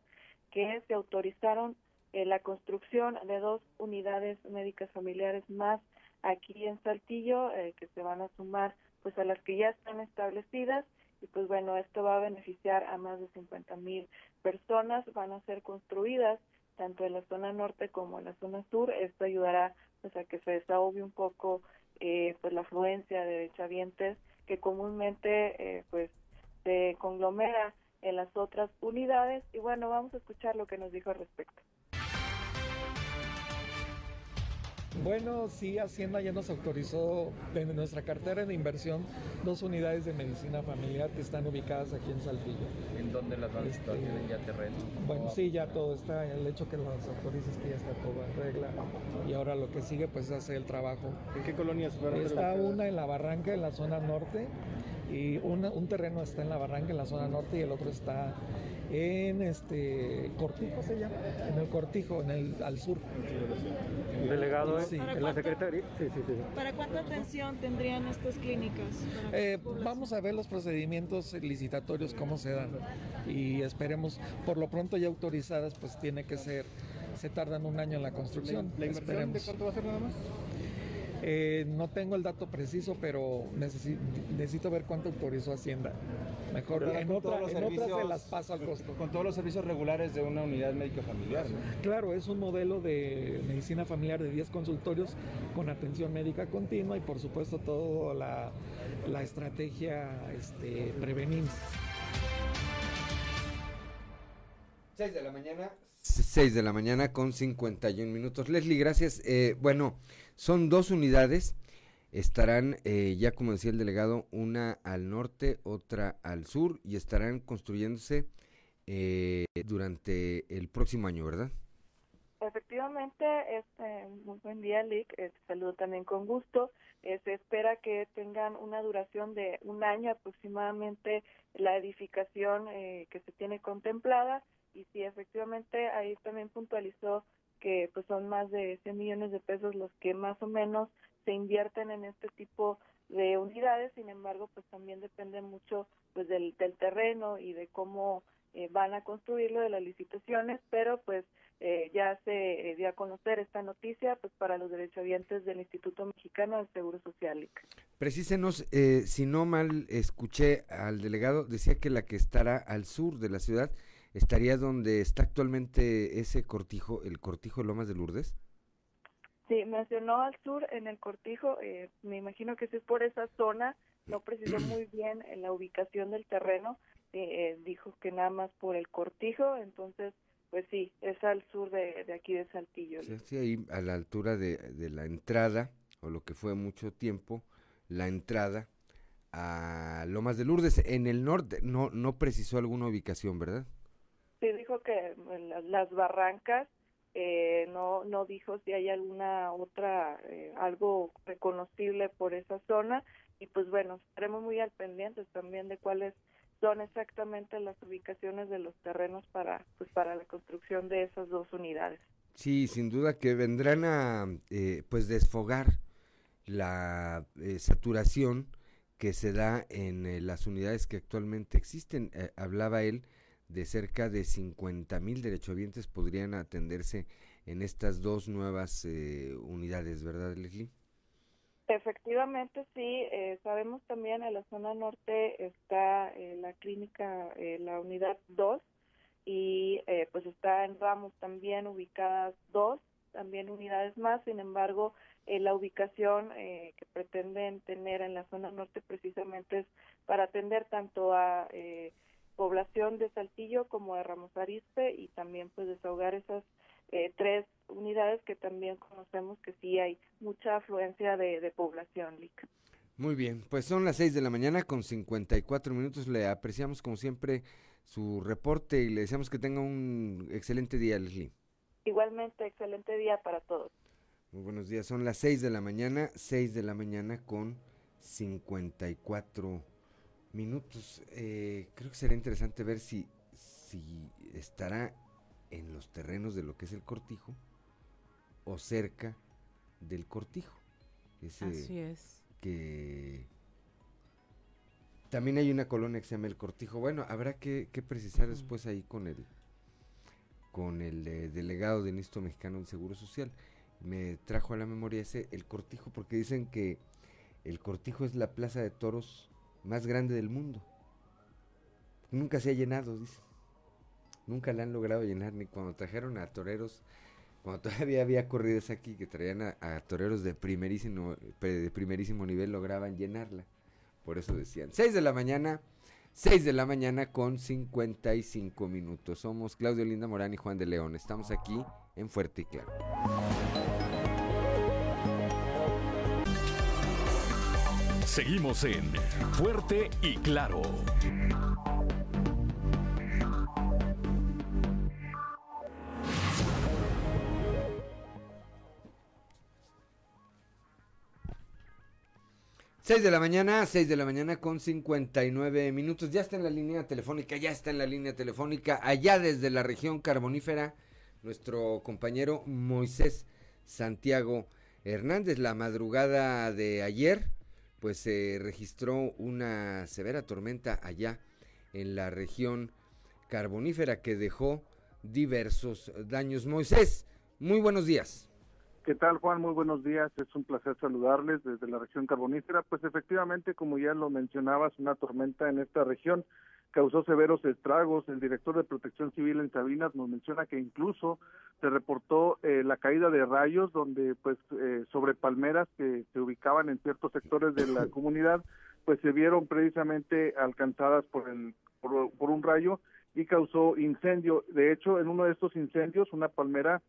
que se autorizaron eh, la construcción de dos unidades médicas familiares más aquí en Saltillo, eh, que se van a sumar pues a las que ya están establecidas. Y pues bueno, esto va a beneficiar a más de 50 mil personas, van a ser construidas tanto en la zona norte como en la zona sur, esto ayudará pues a que se desahogue un poco eh, pues la afluencia de derechohabientes que comúnmente pues se conglomera en las otras unidades. Y bueno, vamos a escuchar lo que nos dijo al respecto. Bueno, sí, Hacienda ya nos autorizó de nuestra cartera de inversión dos unidades de medicina familiar que están ubicadas aquí en Saltillo. ¿En dónde las van a estar? Este, ¿Tienen ya terreno? Bueno, sí, ya todo está, el hecho que las autorices que ya está todo en regla y ahora lo que sigue pues es hacer el trabajo. ¿En qué colonias? Está una en la Barranca, en la zona norte, y un terreno está en la barranca en la zona norte y el otro está en este Cortijo se llama, en el Cortijo, en el al sur. Delegado sí, en la secretaría. Sí, sí, sí. ¿Para cuánta atención tendrían estas clínicas? Eh, vamos a ver los procedimientos licitatorios cómo se dan y esperemos, por lo pronto ya autorizadas, pues tiene que ser, se tardan un año en la construcción. ¿La, inversión de cuánto va a ser nada más? Eh, no tengo el dato preciso, pero necesito, ver cuánto autorizó Hacienda. Mejor en, otra, se las paso al costo. Con todos los servicios regulares de una unidad médica familiar. Claro, es un modelo de medicina familiar de 10 consultorios con atención médica continua y por supuesto toda la, la estrategia este, prevenir. 6 de la mañana. 6 de la mañana con 51 minutos. Leslie, gracias. Eh, bueno, son dos unidades, estarán, eh, ya como decía el delegado, una al norte, otra al sur, y estarán construyéndose eh, durante el próximo año, ¿verdad? Efectivamente, este, muy buen día, Lick. Eh, saludo también con gusto. se espera que tengan una duración de un año aproximadamente la edificación que se tiene contemplada. Y sí, efectivamente, ahí también puntualizó que pues son más de 100 millones de pesos los que más o menos se invierten en este tipo de unidades, sin embargo, pues también depende mucho pues del, del terreno y de cómo eh, van a construirlo de las licitaciones, pero pues eh, ya se dio a conocer esta noticia pues para los derechohabientes del Instituto Mexicano del Seguro Social. Precísenos, eh, si no mal escuché al delegado, decía que la que estará al sur de la ciudad estaría donde está actualmente ese cortijo, el cortijo Lomas de Lourdes. Sí, mencionó al sur en el cortijo, eh, me imagino que si es por esa zona, no precisó muy bien en la ubicación del terreno, eh, dijo que nada más por el cortijo, entonces pues sí, es al sur de, de aquí de Saltillo. Sí, sí, ahí a la altura de, de la entrada, o lo que fue mucho tiempo, la entrada a Lomas de Lourdes. En el norte no, no precisó alguna ubicación, ¿verdad? Sí dijo que las barrancas, eh, no, no dijo si hay alguna otra, eh, algo reconocible por esa zona y pues bueno, estaremos muy al pendientes también de cuáles son exactamente las ubicaciones de los terrenos para, pues, para la construcción de esas dos unidades. Sí, sin duda que vendrán a eh, pues desfogar la eh, saturación que se da en eh, las unidades que actualmente existen. hablaba él de cerca de 50 mil derechohabientes podrían atenderse en estas dos nuevas unidades, ¿verdad, Leslie? Efectivamente, sí. sabemos también en la zona norte está la clínica, la unidad 2, y eh, pues está en Ramos también ubicadas dos, también unidades más, sin embargo, eh, la ubicación eh, que pretenden tener en la zona norte precisamente es para atender tanto a población de Saltillo como de Ramos Arizpe y también pues desahogar esas tres unidades que también conocemos que sí hay mucha afluencia de, de población, Lic. Muy bien, pues son las seis de la mañana con 54 minutos, le apreciamos como siempre su reporte y le deseamos que tenga un excelente día, Leslie. Igualmente, excelente día para todos. Muy buenos días, son las 6 de la mañana, 6 de la mañana con 54 minutos. Eh, creo que será interesante ver si, si estará en los terrenos de lo que es el cortijo o cerca del cortijo. Así es. Que también hay una colonia que se llama El Cortijo. Bueno, habrá que, precisar después ahí con el, con el eh, delegado del Instituto Mexicano del Seguro Social. Me trajo a la memoria ese El Cortijo porque dicen que el Cortijo es la plaza de toros más grande del mundo. Nunca se ha llenado, dice. Nunca la han logrado llenar, ni cuando trajeron a toreros, cuando todavía había corridas aquí que traían a, toreros de primerísimo, de primerísimo nivel, lograban llenarla. Por eso decían, 6 de la mañana, 6 de la mañana con 55 minutos. Somos Claudio Linda Morán y Juan de León. Estamos aquí en Fuerte y Claro. Seguimos en Fuerte y Claro. 6 de la mañana, 6 de la mañana con 59 minutos. Ya está en la línea telefónica, ya está en la línea telefónica, allá desde la región carbonífera, nuestro compañero Moisés Santiago Hernández. La madrugada de ayer, pues se registró una severa tormenta allá en la región carbonífera que dejó diversos daños. Moisés, muy buenos días. ¿Qué tal, Juan? Muy buenos días. Es un placer saludarles desde la región carbonífera. Pues efectivamente, como ya lo mencionabas, una tormenta en esta región causó severos estragos. El director de Protección Civil en Sabinas nos menciona que incluso se reportó eh, la caída de rayos, donde pues eh, sobre palmeras que se ubicaban en ciertos sectores de la comunidad, pues se vieron precisamente alcanzadas por el por, por un rayo y causó incendio. De hecho, en uno de estos incendios, una palmera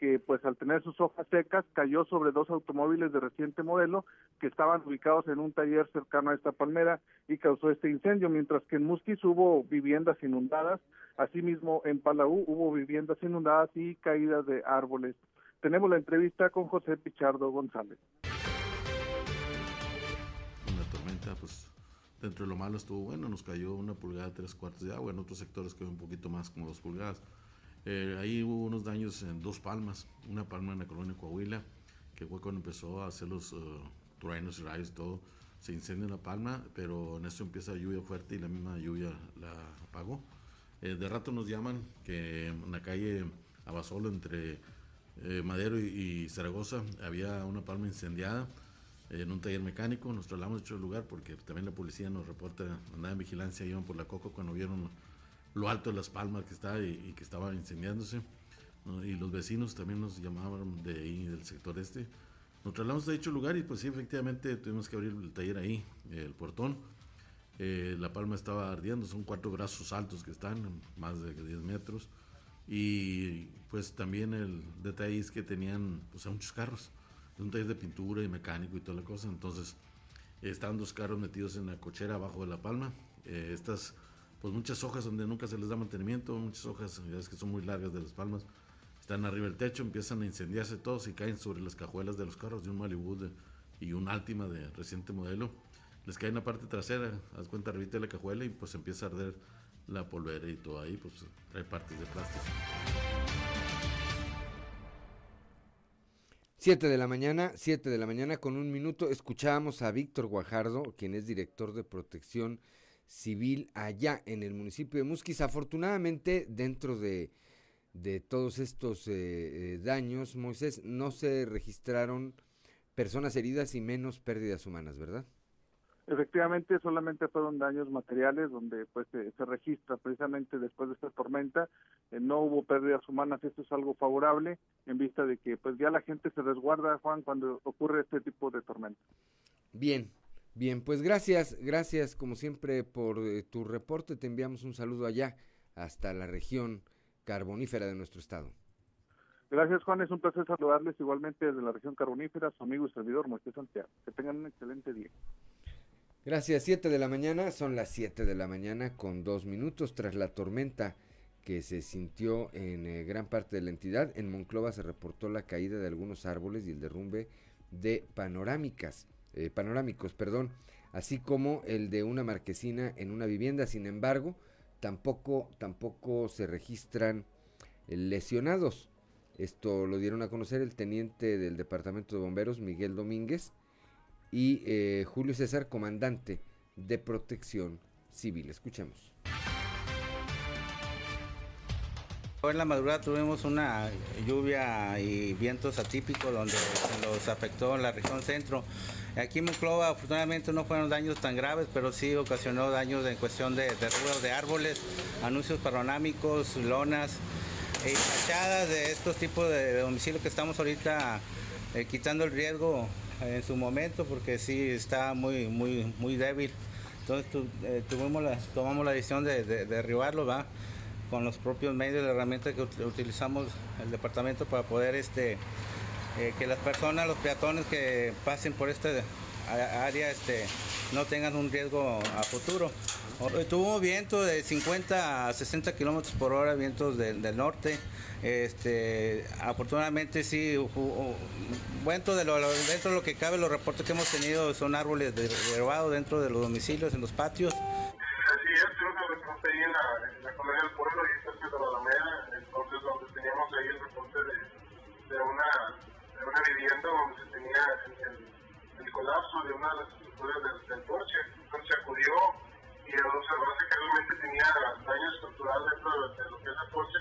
que pues al tener sus hojas secas cayó sobre dos automóviles de reciente modelo que estaban ubicados en un taller cercano a esta palmera y causó este incendio, mientras que en Musquis hubo viviendas inundadas, asimismo en Palau hubo viviendas inundadas y caídas de árboles. Tenemos la entrevista con José Pichardo González. Una tormenta, pues dentro de lo malo estuvo bueno, nos cayó una pulgada, tres cuartos de agua, en otros sectores quedó un poquito más, como dos pulgadas eh, ahí hubo unos daños en dos palmas, una palma en la colonia Coahuila, que fue cuando empezó a hacer los uh, truenos y rayos y todo. Se incendia la palma, pero en eso empieza lluvia fuerte y la misma lluvia la apagó. Eh, de rato nos llaman que en la calle Abasolo, entre eh, Madero y, Zaragoza, había una palma incendiada en un taller mecánico. Nos trasladamos a otro lugar porque también la policía nos reporta, andaba en vigilancia, iban por la Coco cuando vieron lo alto de las palmas que está y, que estaba incendiándose. Y los vecinos también nos llamaban de ahí, del sector este. Nos trasladamos a dicho lugar y pues sí, efectivamente tuvimos que abrir el taller ahí, el portón. Eh, la palma estaba ardiendo, son cuatro brazos altos que están, más de 10 metros. Y pues también el detalle es que tenían pues, muchos carros, un taller de pintura y mecánico y toda la cosa. Entonces estaban dos carros metidos en la cochera abajo de la palma. Eh, estas pues muchas hojas donde nunca se les da mantenimiento, muchas hojas que son muy largas de las palmas, están arriba del techo, empiezan a incendiarse todos y caen sobre las cajuelas de los carros de un Malibu y un Altima de reciente modelo. les cae en la parte trasera, haz cuenta, revite la cajuela y pues empieza a arder la polvera y todo ahí, pues trae partes de plástico. 7 de la mañana, 7 de la mañana con un minuto, escuchábamos a Víctor Guajardo, quien es director de protección civil allá en el municipio de Musquis. Afortunadamente, dentro de, de todos estos eh, eh, daños, Moisés, no se registraron personas heridas y menos pérdidas humanas, ¿verdad? Efectivamente, solamente fueron daños materiales donde pues se, registra precisamente después de esta tormenta, eh, no hubo pérdidas humanas, esto es algo favorable en vista de que pues ya la gente se resguarda, Juan, cuando ocurre este tipo de tormenta. Bien, bien, pues gracias, gracias como siempre por eh, tu reporte, te enviamos un saludo allá hasta la región carbonífera de nuestro estado. Gracias, Juan. Es un placer saludarles igualmente desde la región carbonífera, su amigo y servidor Moisés Santiago. Que tengan un excelente día. Gracias, 7 de la mañana, son las 7 de la mañana con dos minutos tras la tormenta que se sintió en eh, gran parte de la entidad. En Monclova se reportó la caída de algunos árboles y el derrumbe de panorámicas, eh, panorámicos, perdón, así como el de una marquesina en una vivienda. Sin embargo, tampoco, tampoco se registran eh, lesionados. Esto lo dieron a conocer el teniente del Departamento de Bomberos, Miguel Domínguez, y eh, Julio César, comandante de protección civil. Escuchemos. En la madrugada tuvimos una lluvia y vientos atípicos donde nos afectó en la región centro. Aquí en Monclova afortunadamente no fueron daños tan graves, pero sí ocasionó daños en cuestión de derrubos de árboles, anuncios panorámicos, lonas y fachadas de estos tipos de domicilios que estamos ahorita eh, quitando el riesgo en su momento porque sí está muy, muy, muy débil. Entonces eh, tuvimos tomamos la decisión de, derribarlo, ¿va? Con los propios medios de herramientas que utilizamos el departamento para poder este, eh, que las personas, los peatones que pasen por esta área este, no tengan un riesgo a futuro. Tuvo viento de 50 a 60 kilómetros por hora, vientos del, norte. Este, afortunadamente sí, dentro de, lo, dentro de lo que cabe, los reportes que hemos tenido son árboles derribados dentro de los domicilios, en los patios. Así es, creo que el reporte ahí en la, en la colonia del pueblo, ahí cerca de la Alameda, entonces donde teníamos ahí el reporte de, de, una, de una vivienda donde se tenía el, el, colapso de una de las estructuras del, del porche, entonces se acudió y al observarse que realmente tenía daño estructural dentro de, lo que es el porche,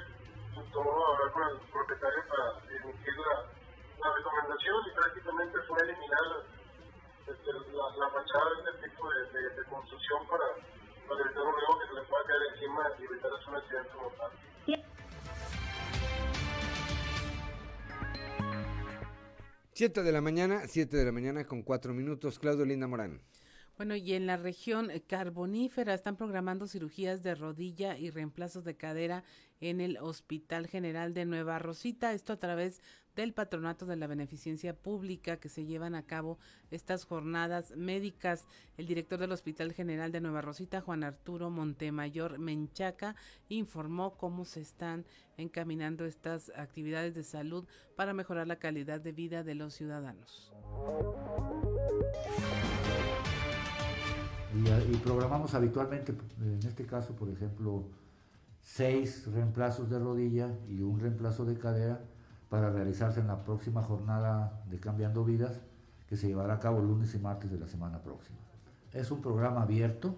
pues tomó a hablar con el propietario para emitir la, la recomendación y prácticamente fue eliminar este, la, la, fachada de este tipo de, de, de construcción para para evitar un que se pueda caer encima y evitar un accidente mortal. Siete de la mañana, siete de la mañana con cuatro minutos. Claudio Linda Morán. Bueno, y en la región carbonífera están programando cirugías de rodilla y reemplazos de cadera en el Hospital General de Nueva Rosita, esto a través del Patronato de la Beneficencia Pública que se llevan a cabo estas jornadas médicas. El director del Hospital General de Nueva Rosita, Juan Arturo Montemayor Menchaca, informó cómo se están encaminando estas actividades de salud para mejorar la calidad de vida de los ciudadanos y, programamos habitualmente, en este caso, por ejemplo, seis reemplazos de rodilla y un reemplazo de cadera para realizarse en la próxima jornada de Cambiando Vidas que se llevará a cabo lunes y martes de la semana próxima. Es un programa abierto,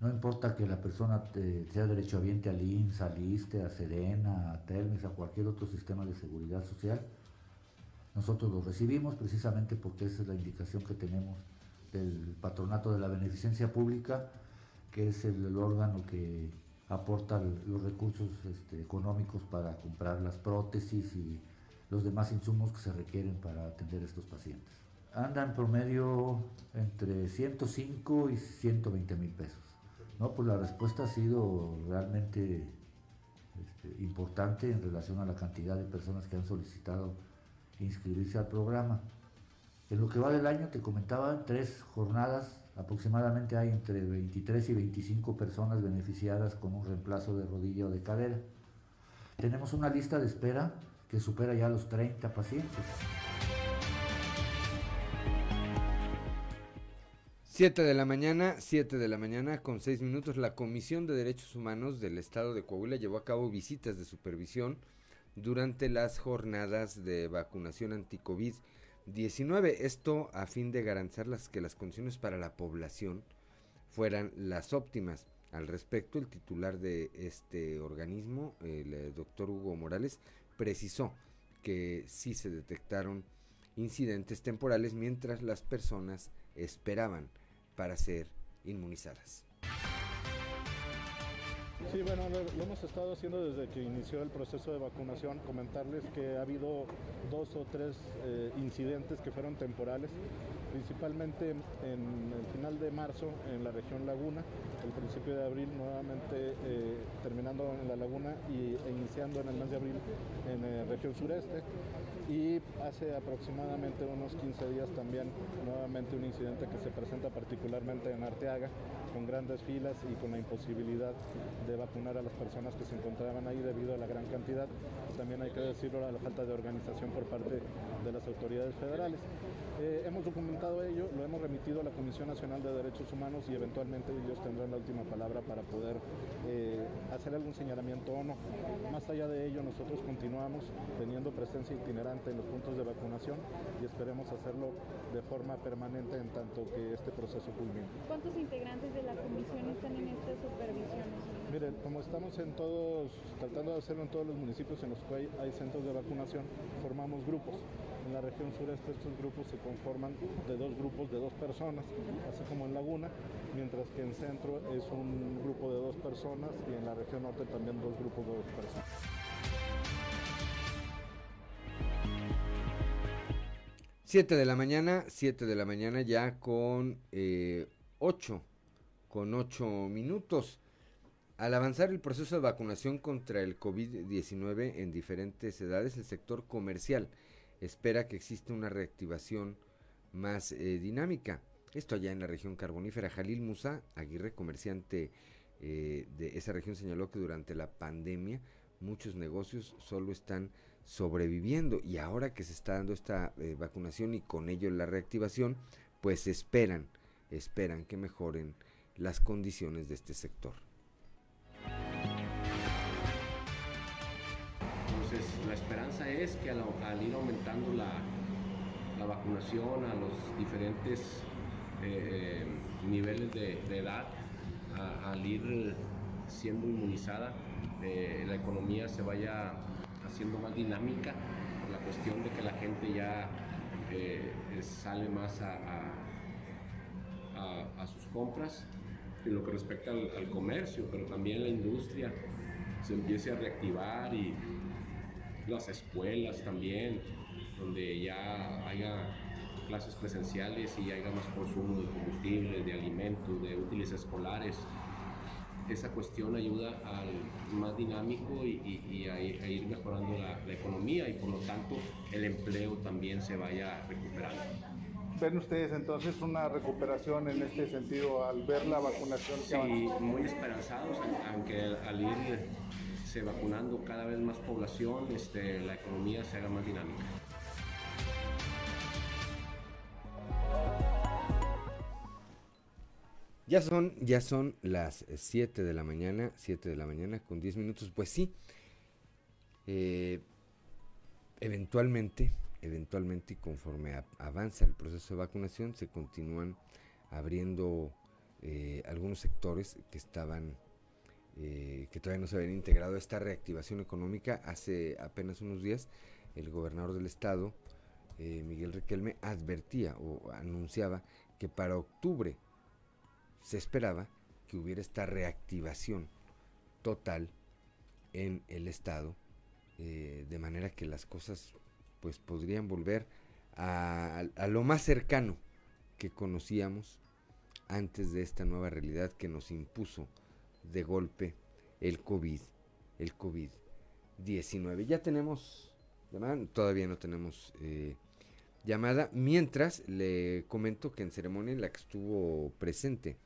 no importa que la persona eh, sea derechohabiente al INSS, al ISTE, a Serena, a Telmex, a cualquier otro sistema de seguridad social, nosotros lo recibimos precisamente porque esa es la indicación que tenemos del Patronato de la Beneficencia Pública, que es el, órgano que aporta los recursos este, económicos para comprar las prótesis y los demás insumos que se requieren para atender a estos pacientes. Andan promedio entre 105 y 120 mil pesos. No, pues la respuesta ha sido realmente este, importante en relación a la cantidad de personas que han solicitado inscribirse al programa. En lo que va del año, te comentaba, tres jornadas, aproximadamente hay entre 23 y 25 personas beneficiadas con un reemplazo de rodilla o de cadera. Tenemos una lista de espera que supera ya los 30 pacientes. 7 de la mañana, 7 de la mañana con 6 minutos, la Comisión de Derechos Humanos del Estado de Coahuila llevó a cabo visitas de supervisión durante las jornadas de vacunación anti-COVID-19. Esto a fin de garantizar las, que las condiciones para la población fueran las óptimas. Al respecto, el titular de este organismo, el eh, doctor Hugo Morales, precisó que sí se detectaron incidentes temporales mientras las personas esperaban para ser inmunizadas. Sí, bueno, lo, hemos estado haciendo desde que inició el proceso de vacunación. Comentarles que ha habido dos o tres eh, incidentes que fueron temporales, principalmente en el final de marzo en la región Laguna, el principio de abril nuevamente eh, terminando en la Laguna y, e iniciando en el mes de abril en la región sureste y hace aproximadamente unos 15 días también nuevamente un incidente que se presenta particularmente en Arteaga con grandes filas y con la imposibilidad de vacunar a las personas que se encontraban ahí debido a la gran cantidad. También hay que decirlo a la falta de organización por parte de las autoridades federales. Eh, hemos documentado ello, lo hemos remitido a la Comisión Nacional de Derechos Humanos y eventualmente ellos tendrán la última palabra para poder eh, hacer algún señalamiento o no. Más allá de ello, nosotros continuamos teniendo presencia itinerante en los puntos de vacunación y esperemos hacerlo de forma permanente en tanto que este proceso culmine. ¿Cuántos integrantes de la comisión están en estas supervisiones? Miren, como estamos en todos, tratando de hacerlo en todos los municipios en los que hay centros de vacunación, formamos grupos. En la región sureste estos grupos se conforman de dos grupos de dos personas, así como en Laguna, mientras que en centro es un grupo de dos personas y en la región norte también dos grupos de dos personas. Siete de la mañana, siete de la mañana ya con eh, ocho, con ocho minutos. Al avanzar el proceso de vacunación contra el COVID-19 en diferentes edades, el sector comercial espera que exista una reactivación más eh, dinámica. Esto allá en la región carbonífera. Jalil Musa, Aguirre, comerciante eh, de esa región, señaló que durante la pandemia muchos negocios solo están sobreviviendo y ahora que se está dando esta eh, vacunación y con ello la reactivación, pues esperan, esperan que mejoren las condiciones de este sector. La esperanza es que al, ir aumentando la, vacunación a los diferentes eh, niveles de, edad, al ir siendo inmunizada, eh, la economía se vaya haciendo más dinámica por la cuestión de que la gente ya eh, sale más a, sus compras en lo que respecta al, comercio, pero también la industria se empiece a reactivar y las escuelas también, donde ya haya clases presenciales y haya más consumo de combustibles, de alimentos, de útiles escolares. Esa cuestión ayuda al más dinámico y, a, ir mejorando la, economía y por lo tanto el empleo también se vaya recuperando. ¿Ven ustedes entonces una recuperación en este sentido al ver la vacunación? sí, muy esperanzados, aunque al ir vacunando cada vez más población, este, la economía se haga más dinámica. Ya son, ya son las 7 de la mañana, 7 de la mañana con 10 minutos. Pues sí, eh, eventualmente, eventualmente conforme avanza el proceso de vacunación, se continúan abriendo eh, algunos sectores que estaban eh, que todavía no se habían integrado a esta reactivación económica. Hace apenas unos días el gobernador del estado, eh, Miguel Riquelme, advertía o anunciaba que para octubre se esperaba que hubiera esta reactivación total en el estado, eh, de manera que las cosas pues podrían volver a, a lo más cercano que conocíamos antes de esta nueva realidad que nos impuso de golpe el COVID, el COVID-19. Ya tenemos llamada, todavía no tenemos eh, llamada, mientras le comento que en ceremonia en la que estuvo presente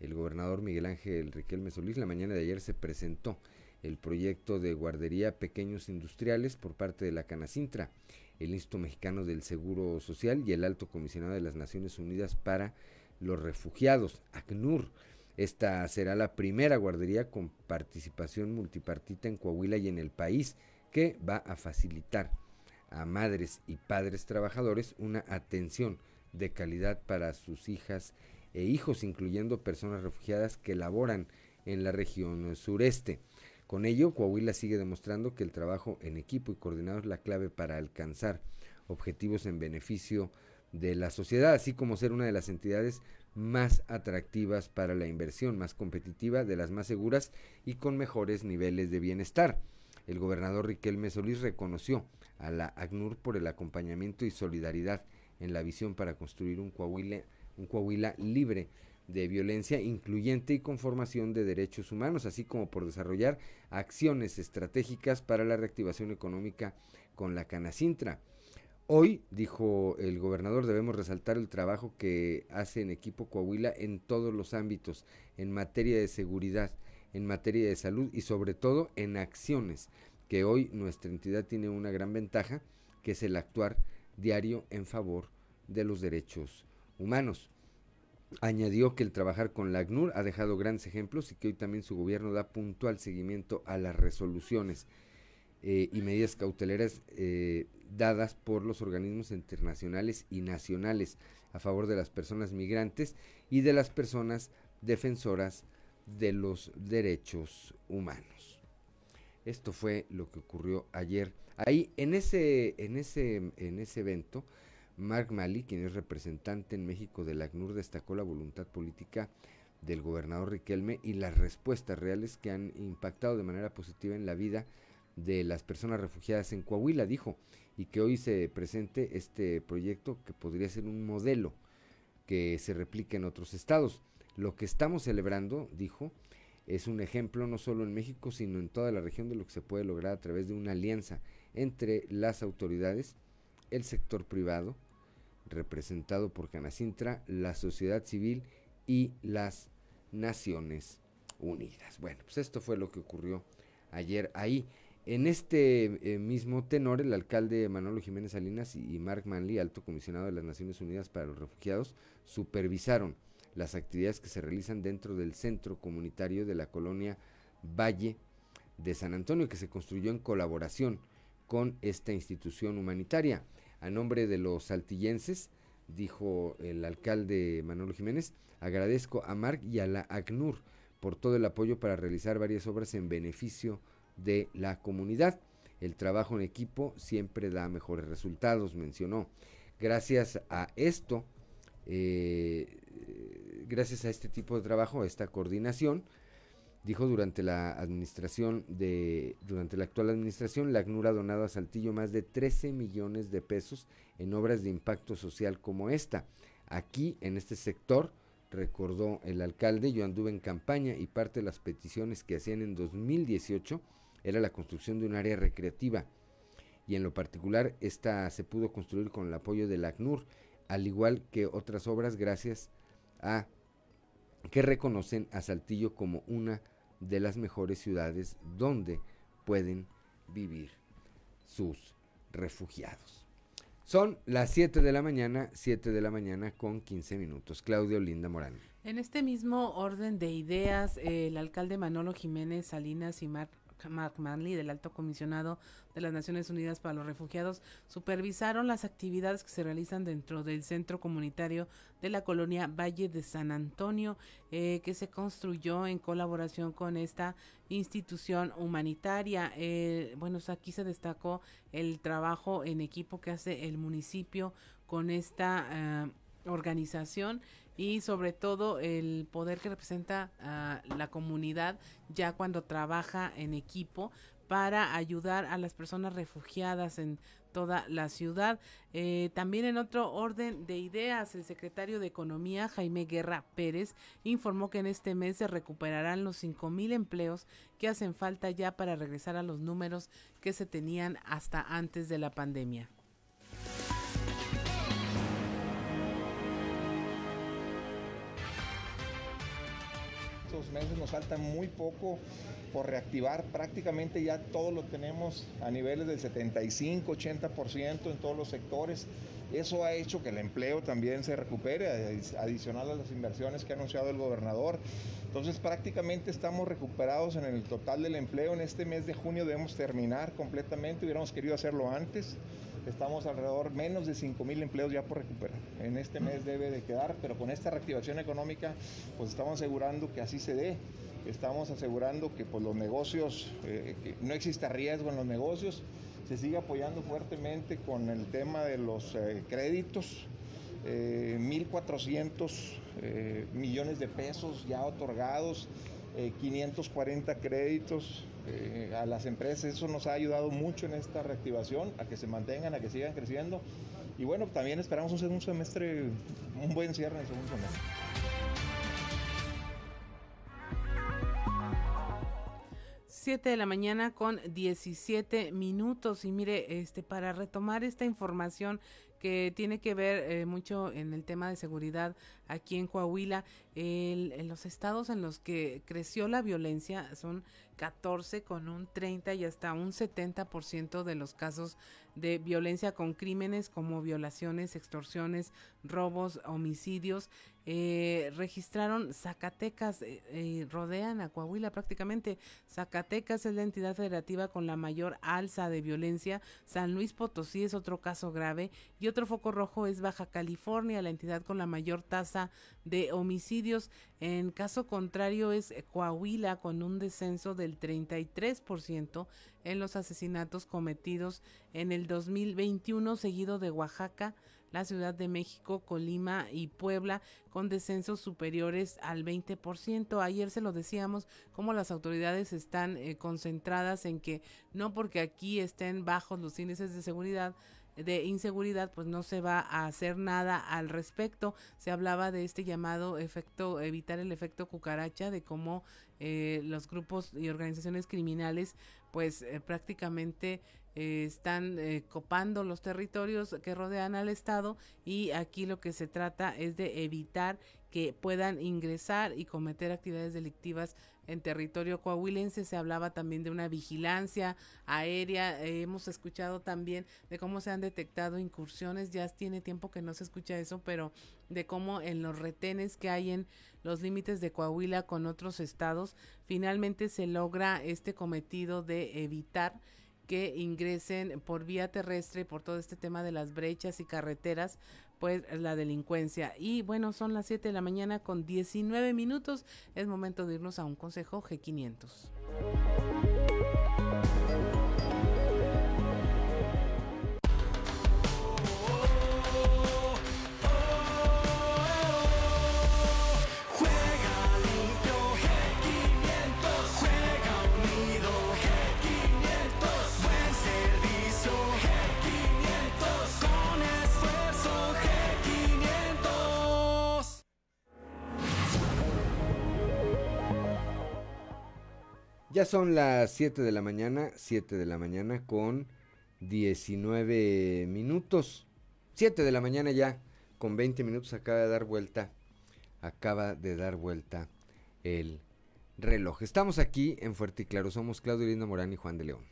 el gobernador Miguel Ángel Riquelme Solís, la mañana de ayer se presentó el proyecto de guardería pequeños industriales por parte de la Canacintra, el Instituto Mexicano del Seguro Social y el Alto Comisionado de las Naciones Unidas para los refugiados, ACNUR. Esta será la primera guardería con participación multipartita en Coahuila y en el país que va a facilitar a madres y padres trabajadores una atención de calidad para sus hijas e hijos, incluyendo personas refugiadas que laboran en la región sureste. Con ello, Coahuila sigue demostrando que el trabajo en equipo y coordinado es la clave para alcanzar objetivos en beneficio de la sociedad, así como ser una de las entidades más atractivas para la inversión, más competitiva, de las más seguras y con mejores niveles de bienestar. El gobernador Riquelme Solís reconoció a la ACNUR por el acompañamiento y solidaridad en la visión para construir un Coahuila, un Coahuila libre de violencia incluyente y con formación de derechos humanos, así como por desarrollar acciones estratégicas para la reactivación económica con la Canacintra. Hoy, dijo el gobernador, debemos resaltar el trabajo que hace en equipo Coahuila en todos los ámbitos, en materia de seguridad, en materia de salud y sobre todo en acciones, que hoy nuestra entidad tiene una gran ventaja, que es el actuar diario en favor de los derechos humanos. Añadió que el trabajar con la ACNUR ha dejado grandes ejemplos y que hoy también su gobierno da puntual seguimiento a las resoluciones eh, y medidas cauteleras eh, dadas por los organismos internacionales y nacionales a favor de las personas migrantes y de las personas defensoras de los derechos humanos. Esto fue lo que ocurrió ayer. Ahí, en ese, en ese, en ese evento, Mark Mali, quien es representante en México del ACNUR, destacó la voluntad política del gobernador Riquelme y las respuestas reales que han impactado de manera positiva en la vida de las personas refugiadas en Coahuila, dijo, y que hoy se presente este proyecto que podría ser un modelo que se replique en otros estados. Lo que estamos celebrando, dijo, es un ejemplo no solo en México, sino en toda la región de lo que se puede lograr a través de una alianza entre las autoridades, el sector privado, representado por Canacintra, la sociedad civil y las Naciones Unidas. Bueno, pues esto fue lo que ocurrió ayer ahí. En este eh, mismo tenor, el alcalde Manolo Jiménez Salinas y, Mark Manley, alto comisionado de las Naciones Unidas para los Refugiados, supervisaron las actividades que se realizan dentro del centro comunitario de la colonia Valle de San Antonio, que se construyó en colaboración con esta institución humanitaria. A nombre de los saltillenses, dijo el alcalde Manolo Jiménez, agradezco a Mark y a la ACNUR por todo el apoyo para realizar varias obras en beneficio de la comunidad. El trabajo en equipo siempre da mejores resultados, mencionó. Gracias a esto, eh, gracias a este tipo de trabajo, a esta coordinación, dijo durante la administración de, durante la actual administración, la ACNUR ha donado a Saltillo más de 13 millones de pesos en obras de impacto social como esta. Aquí, en este sector, recordó el alcalde, yo anduve en campaña y parte de las peticiones que hacían en 2018 era la construcción de un área recreativa y en lo particular esta se pudo construir con el apoyo del ACNUR, al igual que otras obras gracias a que reconocen a Saltillo como una de las mejores ciudades donde pueden vivir sus refugiados. Son las 7 de la mañana, 7 de la mañana con 15 minutos. Claudio Linda Morán. En este mismo orden de ideas, el alcalde Manolo Jiménez Salinas y Mar Mark Manley, del Alto Comisionado de las Naciones Unidas para los Refugiados, supervisaron las actividades que se realizan dentro del centro comunitario de la colonia Valle de San Antonio, eh, que se construyó en colaboración con esta institución humanitaria. Eh, bueno, aquí se destacó el trabajo en equipo que hace el municipio con esta eh, organización y sobre todo el poder que representa la comunidad ya cuando trabaja en equipo para ayudar a las personas refugiadas en toda la ciudad. Eh, también en otro orden de ideas, el secretario de Economía, Jaime Guerra Pérez, informó que en este mes se recuperarán los cinco mil empleos que hacen falta ya para regresar a los números que se tenían hasta antes de la pandemia. Estos meses, nos falta muy poco por reactivar, prácticamente ya todo lo tenemos a niveles del 75, 80% en todos los sectores. Eso ha hecho que el empleo también se recupere, adicional a las inversiones que ha anunciado el gobernador. Entonces prácticamente estamos recuperados en el total del empleo. En este mes de junio debemos terminar completamente, hubiéramos querido hacerlo antes. Estamos alrededor menos de 5 mil empleos ya por recuperar. En este mes debe de quedar, pero con esta reactivación económica pues estamos asegurando que así se dé. Estamos asegurando que pues, los negocios, eh, no exista riesgo en los negocios se sigue apoyando fuertemente con el tema de los eh, créditos. 1.400 eh, eh, millones de pesos ya otorgados, 540 créditos a las empresas. Eso nos ha ayudado mucho en esta reactivación, a que se mantengan, a que sigan creciendo. Y bueno, también esperamos un segundo semestre, un buen cierre en el segundo semestre. 7 de la mañana con 17 minutos y mire, este para retomar esta información que tiene que ver eh, mucho en el tema de seguridad aquí en Coahuila, en los estados en los que creció la violencia son 14 con un 30 y hasta un 70% de los casos de violencia con crímenes como violaciones, extorsiones, robos, homicidios. Eh, registraron Zacatecas, eh, eh, rodean a Coahuila prácticamente. Zacatecas es la entidad federativa con la mayor alza de violencia. San Luis Potosí es otro caso grave. Y otro foco rojo es Baja California, la entidad con la mayor tasa de homicidios. En caso contrario es Coahuila con un descenso del 33% en los asesinatos cometidos en el 2021, seguido de Oaxaca, la Ciudad de México, Colima y Puebla con descensos superiores al 20%. Ayer se lo decíamos, como las autoridades están eh, concentradas en que no porque aquí estén bajos los índices de seguridad, de inseguridad, pues no se va a hacer nada al respecto. Se hablaba de este llamado efecto, evitar el efecto cucaracha, de cómo eh, los grupos y organizaciones criminales, pues eh, prácticamente eh, están eh, copando los territorios que rodean al Estado y aquí lo que se trata es de evitar que puedan ingresar y cometer actividades delictivas en territorio coahuilense. Se hablaba también de una vigilancia aérea. hemos escuchado también de cómo se han detectado incursiones. Ya tiene tiempo que no se escucha eso, pero de cómo en los retenes que hay en los límites de Coahuila con otros estados, finalmente se logra este cometido de evitar que ingresen por vía terrestre por todo este tema de las brechas y carreteras pues la delincuencia. Y bueno, son las 7 de la mañana con 19 minutos. Es momento de irnos a un consejo G500. Ya son las 7 de la mañana, 7 de la mañana con 19 minutos. 7 de la mañana ya, con 20 minutos acaba de dar vuelta, acaba de dar vuelta el reloj. Estamos aquí en Fuerte y Claro, somos Claudio Linda Morán y Juan de León.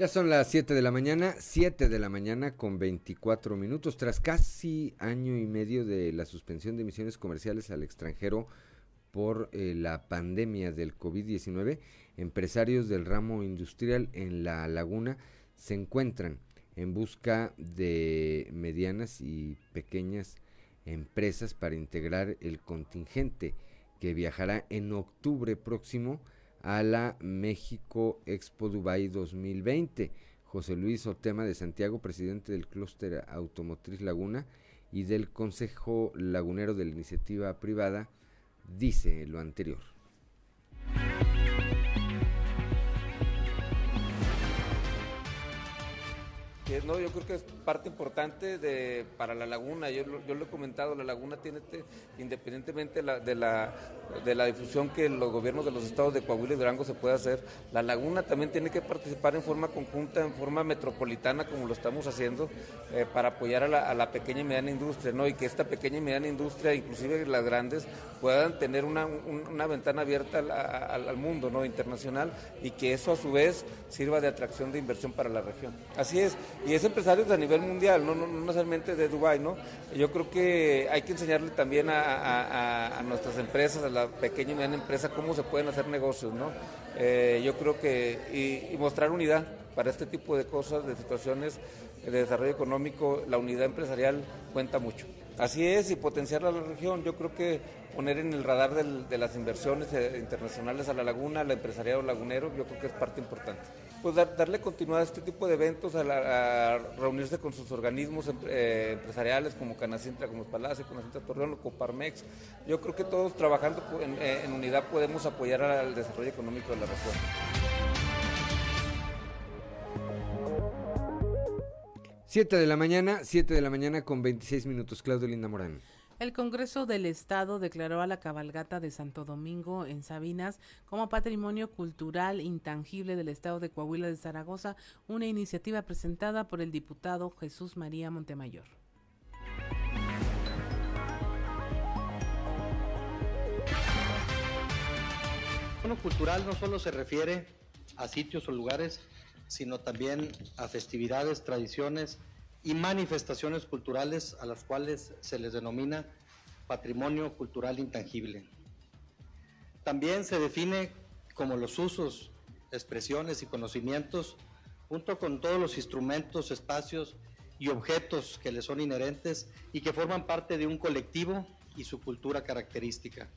Ya son las 7 de la mañana, 7 de la mañana con 24 minutos. Tras casi año y medio de la suspensión de emisiones comerciales al extranjero por eh, la pandemia del COVID-19, empresarios del ramo industrial en La Laguna se encuentran en busca de medianas y pequeñas empresas para integrar el contingente que viajará en octubre próximo a la México Expo Dubai 2020. José Luis Otema de Santiago, presidente del clúster automotriz Laguna y del Consejo Lagunero de la Iniciativa Privada, dice lo anterior. No, yo creo que es parte importante de, para la laguna. Yo, yo lo he comentado, la laguna tiene, independientemente de la, de la difusión que los gobiernos de los estados de Coahuila y Durango se puede hacer, la laguna también tiene que participar en forma conjunta, en forma metropolitana, como lo estamos haciendo, eh, para apoyar a la, pequeña y mediana industria, ¿no? Y que esta pequeña y mediana industria, inclusive las grandes, puedan tener una, una ventana abierta al, al mundo, ¿no? Internacional y que eso a su vez sirva de atracción de inversión para la región. Así es, y es empresarios a nivel mundial, no, no, necesariamente de Dubái, ¿no? Yo creo que hay que enseñarle también a, nuestras empresas, a la pequeña y mediana empresa, cómo se pueden hacer negocios, ¿no? Eh, yo creo que, y, mostrar unidad para este tipo de cosas, de situaciones de desarrollo económico, la unidad empresarial cuenta mucho. Así es, y potenciar la región. Yo creo que poner en el radar de las inversiones eh, internacionales a la laguna, al empresariado lagunero, yo creo que es parte importante. Pues darle continuidad a este tipo de eventos, a, reunirse con sus organismos eh, empresariales como Canacintra, como Palacio, Canacintra Torreón, Coparmex. Yo creo que todos trabajando en, eh, en unidad podemos apoyar al desarrollo económico de la región. Siete de la mañana, siete de la mañana con 26 minutos. Claudio Linda Morán. El Congreso del Estado declaró a la cabalgata de Santo Domingo en Sabinas como patrimonio cultural intangible del Estado de Coahuila de Zaragoza, una iniciativa presentada por el diputado Jesús María Montemayor. Bueno, cultural no solo se refiere a sitios o lugares, sino también a festividades, tradiciones, y manifestaciones culturales a las cuales se les denomina patrimonio cultural intangible. También se define como los usos, expresiones y conocimientos, junto con todos los instrumentos, espacios y objetos que le son inherentes y que forman parte de un colectivo y su cultura característica.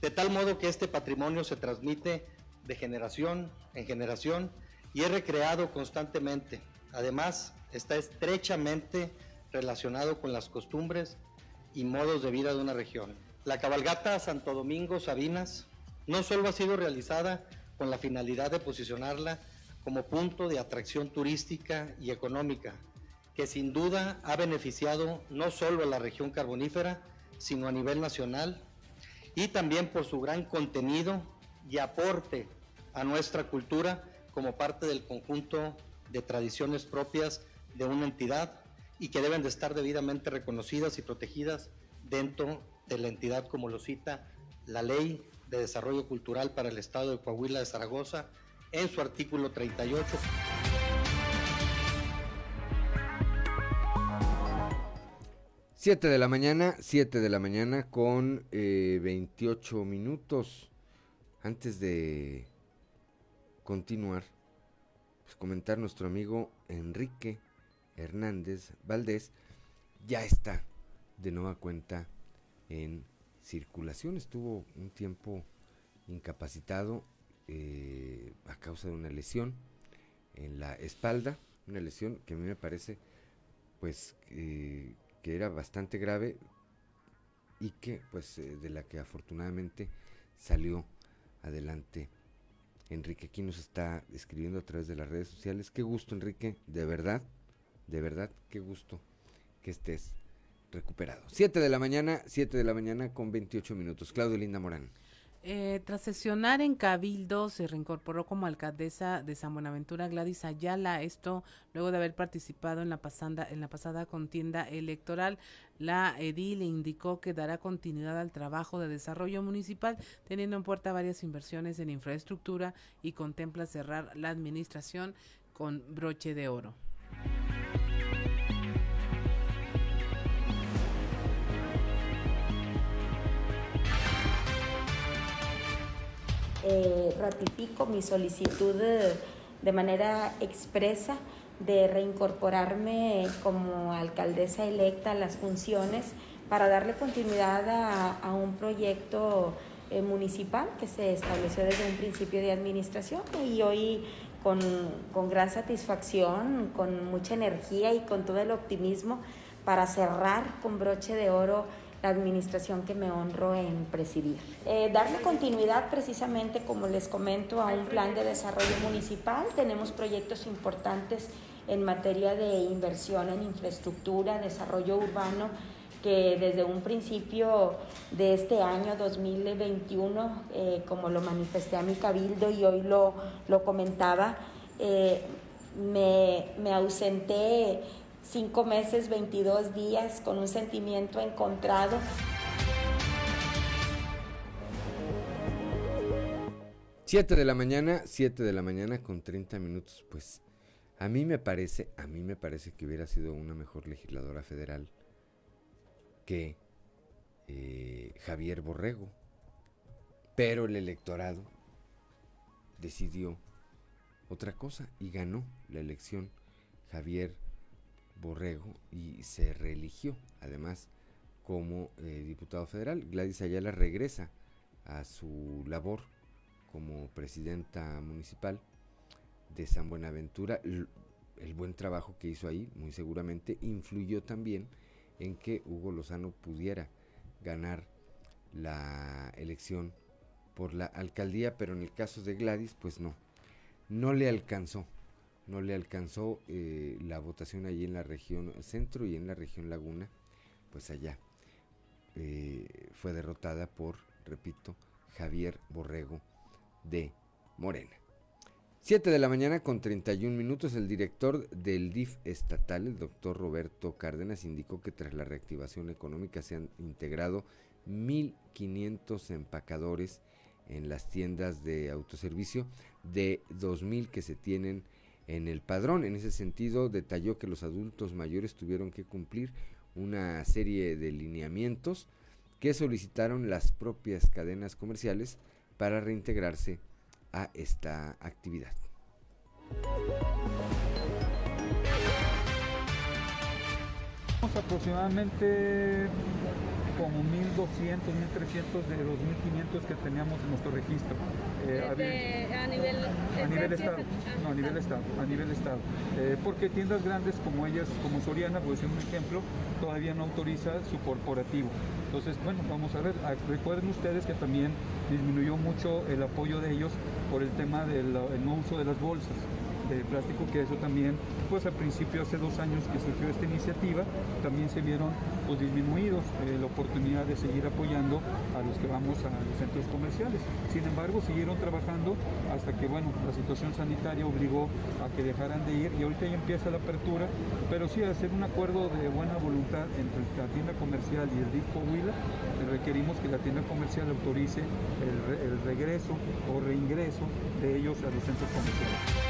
De tal modo que este patrimonio se transmite de generación en generación y es recreado constantemente. Además, está estrechamente relacionado con las costumbres y modos de vida de una región. La cabalgata Santo Domingo Sabinas no solo ha sido realizada con la finalidad de posicionarla como punto de atracción turística y económica, que sin duda ha beneficiado no solo a la región carbonífera, sino a nivel nacional, y también por su gran contenido y aporte a nuestra cultura como parte del conjunto de tradiciones propias de una entidad y que deben de estar debidamente reconocidas y protegidas dentro de la entidad como lo cita la Ley de Desarrollo Cultural para el Estado de Coahuila de Zaragoza en su artículo 38. Siete de la mañana, siete de la mañana con eh, 28 minutos. Antes de continuar, pues comentar nuestro amigo Enrique Hernández Valdés ya está de nueva cuenta en circulación. Estuvo un tiempo incapacitado eh, a causa de una lesión en la espalda, una lesión que a mí me parece pues que era bastante grave y que pues eh, de la que afortunadamente salió adelante Enrique aquí nos está escribiendo a través de las redes sociales. Qué gusto Enrique, de verdad, de verdad, qué gusto que estés recuperado. Siete de la mañana, siete de la mañana con 28 minutos. Claudio Linda Morán. Eh, tras sesionar en Cabildo, se reincorporó como alcaldesa de San Buenaventura Gladys Ayala. Esto luego de haber participado en la, pasada, en la pasada contienda electoral. La edil indicó que dará continuidad al trabajo de desarrollo municipal, teniendo en puerta varias inversiones en infraestructura y contempla cerrar la administración con broche de oro. Eh, ratifico mi solicitud de, manera expresa de reincorporarme como alcaldesa electa a las funciones para darle continuidad a, un proyecto eh, municipal que se estableció desde un principio de administración y hoy con, con, gran satisfacción, con mucha energía y con todo el optimismo para cerrar con broche de oro la administración que me honro en presidir. Eh, darle continuidad precisamente, como les comento, a un plan de desarrollo municipal. Tenemos proyectos importantes en materia de inversión en infraestructura, desarrollo urbano, que desde un principio de este año 2021, eh, como lo manifesté a mi cabildo y hoy lo, lo comentaba, eh, me, me ausenté cinco meses, 22 días con un sentimiento encontrado. Siete de la mañana, siete de la mañana con 30 minutos, pues a mí me parece, a mí me parece que hubiera sido una mejor legisladora federal que eh, Javier Borrego. Pero el electorado decidió otra cosa y ganó la elección Javier Borrego y se reeligió además como eh, diputado federal. Gladys Ayala regresa a su labor como presidenta municipal de San Buenaventura. el buen trabajo que hizo ahí muy seguramente influyó también en que Hugo Lozano pudiera ganar la elección por la alcaldía, pero en el caso de Gladys, pues no, no le alcanzó, no le alcanzó eh, la votación allí en la región centro y en la región laguna, pues allá eh, fue derrotada por, repito, Javier Borrego de Morena. 7 de la mañana con 31 minutos, el director del DIF estatal, el doctor Roberto Cárdenas, indicó que tras la reactivación económica se han integrado 1.500 empacadores en las tiendas de autoservicio de 2.000 que se tienen en el padrón. En ese sentido, detalló que los adultos mayores tuvieron que cumplir una serie de lineamientos que solicitaron las propias cadenas comerciales para reintegrarse a esta actividad. aproximadamente como 1.200, 1.300 de los 1.500 que teníamos en nuestro registro. Eh, a nivel, a nivel estado, no, a nivel estado, a nivel estado. Eh, porque tiendas grandes como ellas, como Soriana, por decir un ejemplo, todavía no autoriza su corporativo. Entonces, bueno, vamos a ver, ah, recuerden ustedes que también disminuyó mucho el apoyo de ellos por el tema del no uso de las bolsas plástico, que eso también, pues al principio, hace dos años que surgió esta iniciativa, también se vieron pues, disminuidos eh, la oportunidad de seguir apoyando a los que vamos a los centros comerciales. Sin embargo, siguieron trabajando hasta que, bueno, la situación sanitaria obligó a que dejaran de ir y ahorita ya empieza la apertura, pero sí hacer un acuerdo de buena voluntad entre la tienda comercial y el DIF Huila, requerimos que la tienda comercial autorice el regreso o reingreso de ellos a los centros comerciales.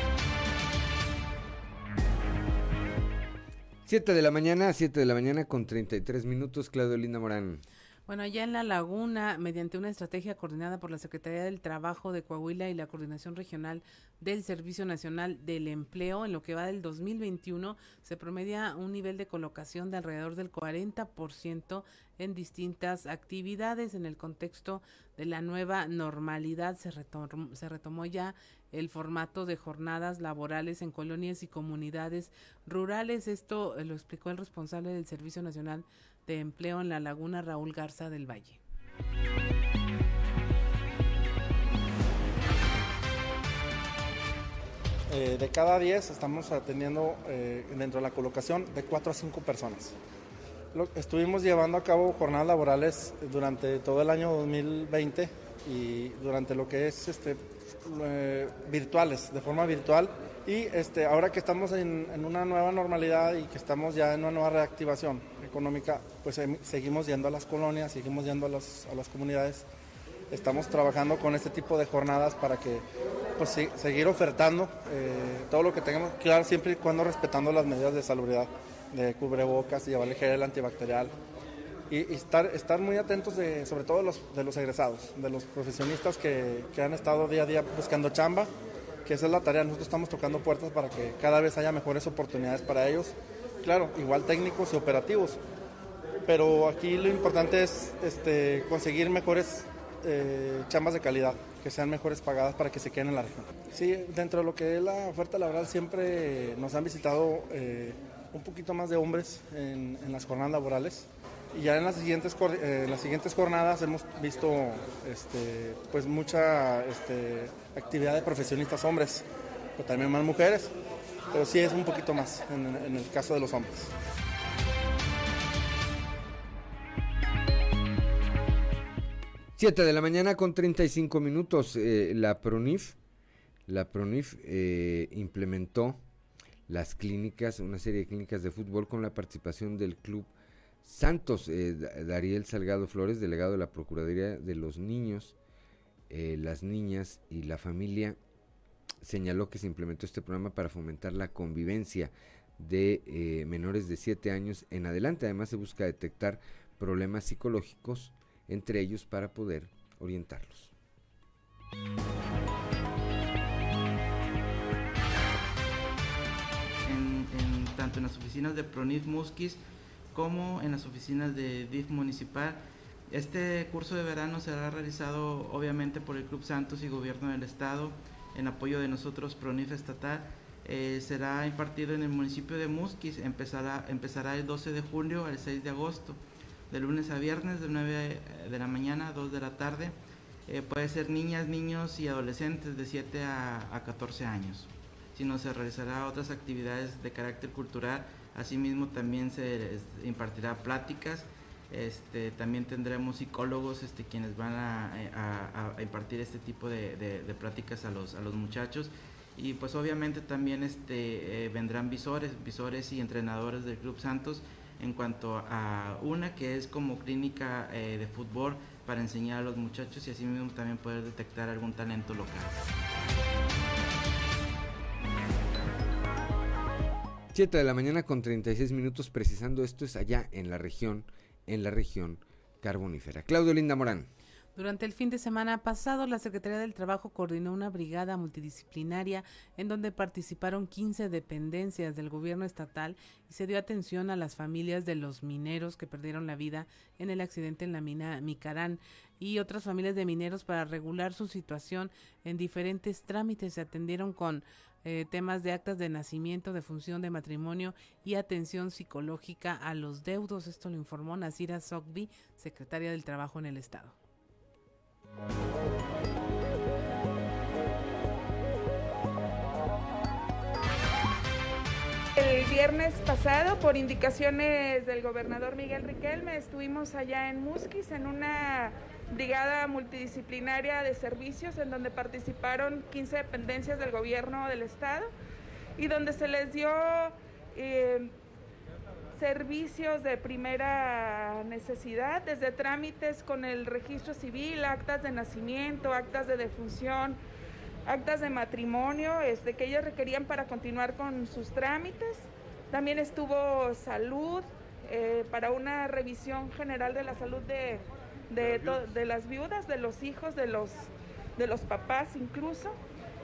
7 de la mañana, 7 de la mañana con 33 minutos, Claudio Linda Morán. Bueno, allá en La Laguna, mediante una estrategia coordinada por la Secretaría del Trabajo de Coahuila y la Coordinación Regional del Servicio Nacional del Empleo, en lo que va del 2021, se promedia un nivel de colocación de alrededor del 40% en distintas actividades. En el contexto de la nueva normalidad, se, se retomó ya el formato de jornadas laborales en colonias y comunidades rurales. Esto eh, lo explicó el responsable del Servicio Nacional de Empleo en la Laguna, Raúl Garza del Valle. Eh, de cada 10 estamos atendiendo eh, dentro de la colocación de 4 a 5 personas. estuvimos llevando a cabo jornadas laborales durante todo el año 2020 y durante lo que es este eh, virtuales, de forma virtual. Y este, ahora que estamos en, una nueva normalidad y que estamos ya en una nueva reactivación económica, pues seguimos yendo a las colonias, seguimos yendo a, las, a las comunidades. Estamos trabajando con este tipo de jornadas para que pues, seguir ofertando eh, todo lo que tengamos, claro, siempre y cuando respetando las medidas de salubridad, de cubrebocas, llevar el gel antibacterial, y, estar, estar muy atentos de, sobre todo los, de los egresados, de los profesionistas que, que, han estado día a día buscando chamba, que esa es la tarea, nosotros estamos tocando puertas para que cada vez haya mejores oportunidades para ellos, claro, igual técnicos y operativos, pero aquí lo importante es este, conseguir mejores eh, chambas de calidad, que sean mejores pagadas para que se queden en la región. Sí, dentro de lo que es la oferta laboral siempre nos han visitado eh, un poquito más de hombres en, en las jornadas laborales y ya en las siguientes, eh, las siguientes jornadas hemos visto este, pues mucha este, actividad de profesionistas hombres, pero también más mujeres. pero sí es un poquito más en, el caso de los hombres. Siete de la mañana con 35 minutos. Eh, la PRONIF, la PRONIF eh, implementó las clínicas, una serie de clínicas de fútbol con la participación del club Santos. Eh, Dariel Salgado Flores, delegado de la Procuraduría de los Niños, las Niñas y la Familia, señaló que se implementó este programa para fomentar la convivencia de menores de 7 años en adelante. Además se busca detectar problemas psicológicos entre ellos para poder orientarlos. En, tanto en las oficinas de Pronif Musquis como en las oficinas de DIF municipal. Este curso de verano será realizado obviamente por el Club Santos y Gobierno del Estado en apoyo de nosotros Pronif Estatal. Eh, será impartido en el municipio de Musquis, empezará, empezará el 12 de julio al 6 de agosto de lunes a viernes de 9 de la mañana a 2 de la tarde. Eh, puede ser niñas, niños y adolescentes de 7 a, 14 años. Si no, se realizará otras actividades de carácter cultural. Asimismo, también se impartirá pláticas. Este, también tendremos psicólogos este, quienes van a, impartir este tipo de, pláticas a los, a los muchachos. Y pues obviamente también este, eh, vendrán visores, visores y entrenadores del Club Santos en cuanto a una que es como clínica eh, de fútbol para enseñar a los muchachos y así mismo también poder detectar algún talento local. 7 de la mañana con 36 minutos precisando esto es allá en la región, en la región carbonífera. Claudio Linda Morán. Durante el fin de semana pasado, la Secretaría del Trabajo coordinó una brigada multidisciplinaria en donde participaron 15 dependencias del gobierno estatal y se dio atención a las familias de los mineros que perdieron la vida en el accidente en la mina Micarán y otras familias de mineros para regular su situación en diferentes trámites. Se atendieron con eh, temas de actas de nacimiento, de función de matrimonio y atención psicológica a los deudos. Esto lo informó Nasira Sogbi, secretaria del Trabajo en el Estado. El viernes pasado, por indicaciones del gobernador Miguel Riquelme, estuvimos allá en Musquis en una brigada multidisciplinaria de servicios en donde participaron 15 dependencias del gobierno del estado y donde se les dio eh, servicios de primera necesidad, desde trámites con el registro civil, actas de nacimiento, actas de defunción, actas de matrimonio, este, que ellos requerían para continuar con sus trámites. También estuvo salud eh, para una revisión general de la salud de, de, las viudas, de los hijos, de los, de los papás incluso.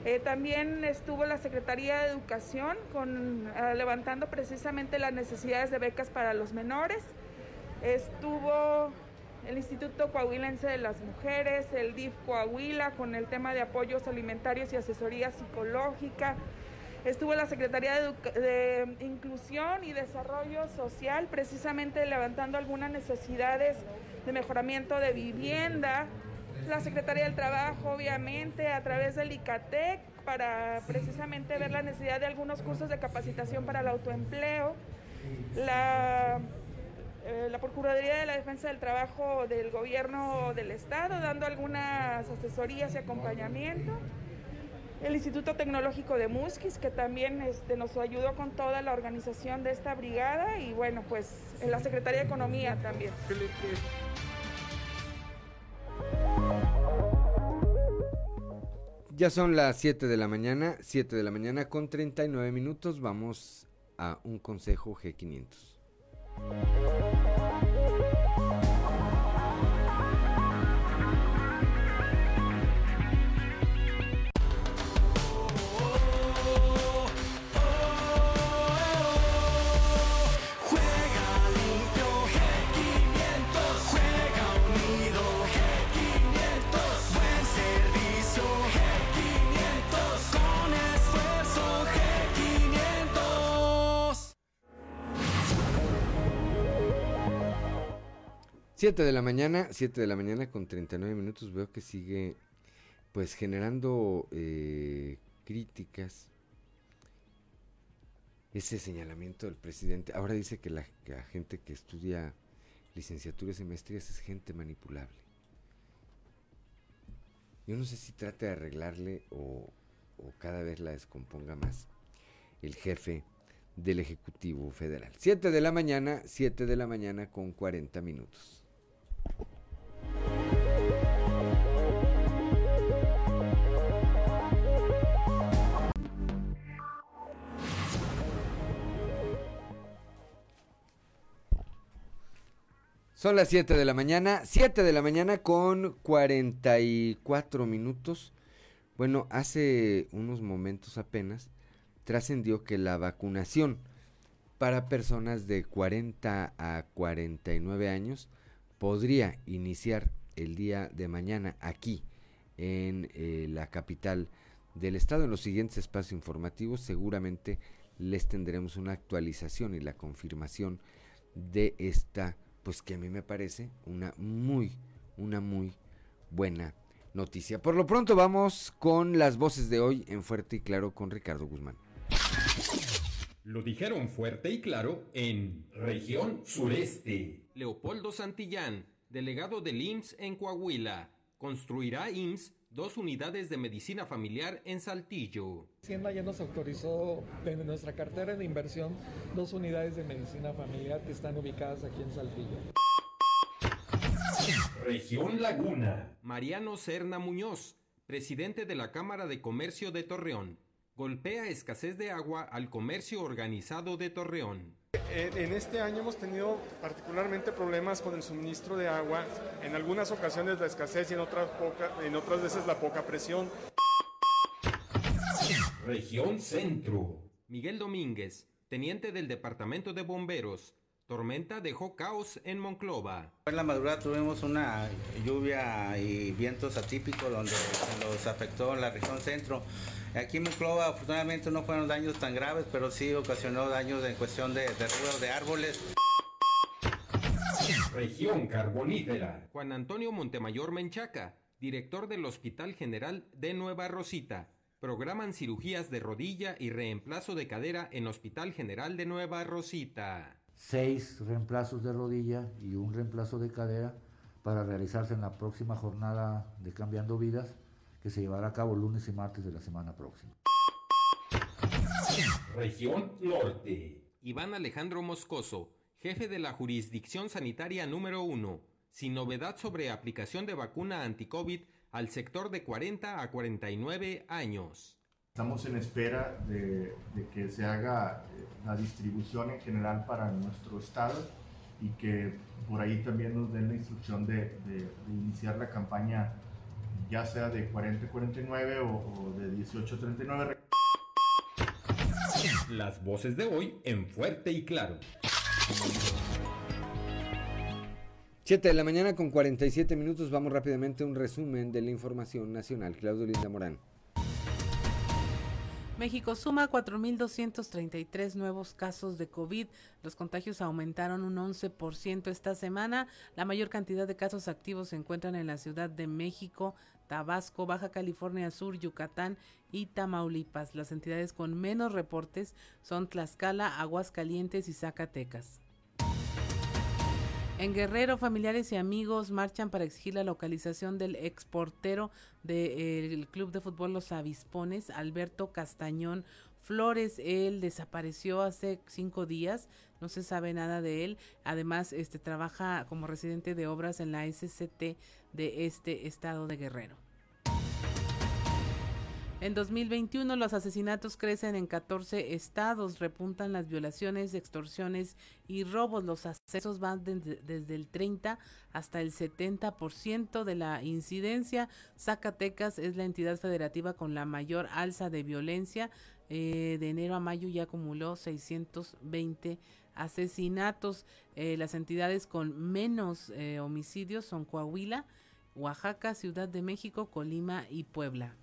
Eh, también estuvo la Secretaría de Educación con, ah, levantando precisamente las necesidades de becas para los menores. Estuvo el Instituto Coahuilense de las Mujeres, el DIF Coahuila con el tema de apoyos alimentarios y asesoría psicológica. Estuvo la Secretaría de, Inclusión y Desarrollo Social precisamente levantando algunas necesidades de mejoramiento de vivienda, la Secretaría del Trabajo, obviamente, a través del ICATEC, para precisamente ver la necesidad de algunos cursos de capacitación para el autoempleo. La, eh, la Procuraduría de la Defensa del Trabajo del Gobierno del Estado, dando algunas asesorías y acompañamiento. El Instituto Tecnológico de Musquis, que también este, nos ayudó con toda la organización de esta brigada. Y bueno, pues en la Secretaría de Economía también. Ya son las 7 de la mañana, 7 de la mañana con 39 minutos. Vamos a un consejo G500. Thank you. Siete de la mañana, 7 de la mañana con 39 minutos, veo que sigue pues generando eh, críticas ese señalamiento del presidente. Ahora dice que la, gente que estudia licenciaturas y maestrías es gente manipulable. Yo no sé si trata de arreglarle o, o cada vez la descomponga más el jefe del Ejecutivo Federal. 7 de la mañana, 7 de la mañana con 40 minutos. Son las 7 de la mañana, 7 de la mañana con 44 minutos. Bueno, hace unos momentos apenas trascendió que la vacunación para personas de 40 a 49 años podría iniciar el día de mañana aquí en eh, la capital del estado. En los siguientes espacios informativos seguramente les tendremos una actualización y la confirmación de esta pues que a mí me parece una muy, una muy buena noticia. Por lo pronto vamos con las voces de hoy en Fuerte y Claro con Ricardo Guzmán. Lo dijeron fuerte y claro en región sureste. Leopoldo Santillán, delegado del IMSS en Coahuila, construirá IMSS dos unidades de medicina familiar en Saltillo. Hacienda ya nos autorizó de nuestra cartera de inversión dos unidades de medicina familiar que están ubicadas aquí en Saltillo. Región Laguna. Mariano Serna Muñoz, presidente de la Cámara de Comercio de Torreón, golpea escasez de agua al comercio organizado de Torreón. En este año hemos tenido particularmente problemas con el suministro de agua, en algunas ocasiones la escasez y en otras, poca, en otras veces la poca presión. Región Centro. Miguel Domínguez, teniente del Departamento de Bomberos. Tormenta dejó caos en Monclova. En la madrugada tuvimos una lluvia y vientos atípicos donde nos afectó en la región centro. Aquí en Monclova afortunadamente no fueron daños tan graves, pero sí ocasionó daños en cuestión de derrubos de árboles. Región carbonífera. Juan Antonio Montemayor Menchaca, director del Hospital General de Nueva Rosita Programan cirugías de rodilla y reemplazo de cadera en Hospital General de Nueva Rosita. Seis reemplazos de rodilla y un reemplazo de cadera para realizarse en la próxima jornada de Cambiando Vidas que se llevará a cabo lunes y martes de la semana próxima. Región Norte. Iván Alejandro Moscoso, jefe de la jurisdicción sanitaria número 1, sin novedad sobre aplicación de vacuna anti-COVID al sector de 40 a 49 años. Estamos en espera de, que se haga eh, la distribución en general para nuestro estado y que por ahí también nos den la instrucción de, iniciar la campaña ya sea de 40-49 o, o de 18-39. Las voces de hoy en fuerte y claro. 7 de la mañana con 47 minutos. Vamos rápidamente a un resumen de la información nacional. Claudio Linda Morán. México suma 4.233 nuevos casos de COVID. Los contagios aumentaron un 11% esta semana. La mayor cantidad de casos activos se encuentran en la Ciudad de México, Tabasco, Baja California Sur, Yucatán y Tamaulipas. Las entidades con menos reportes son Tlaxcala, Aguascalientes y Zacatecas. En Guerrero, familiares y amigos marchan para exigir la localización del exportero del Club de Fútbol Los Avispones, Alberto Castañón Flores. Él desapareció hace cinco días, no se sabe nada de él. Además, este trabaja como residente de obras en la SCT de este estado de Guerrero. En 2021 los asesinatos crecen en 14 estados, repuntan las violaciones, extorsiones y robos. Los accesos van desde el 30 hasta el 70% de la incidencia. Zacatecas es la entidad federativa con la mayor alza de violencia. Eh, de enero a mayo ya acumuló 620 asesinatos. Eh, las entidades con menos eh, homicidios son Coahuila, Oaxaca, Ciudad de México, Colima y Puebla.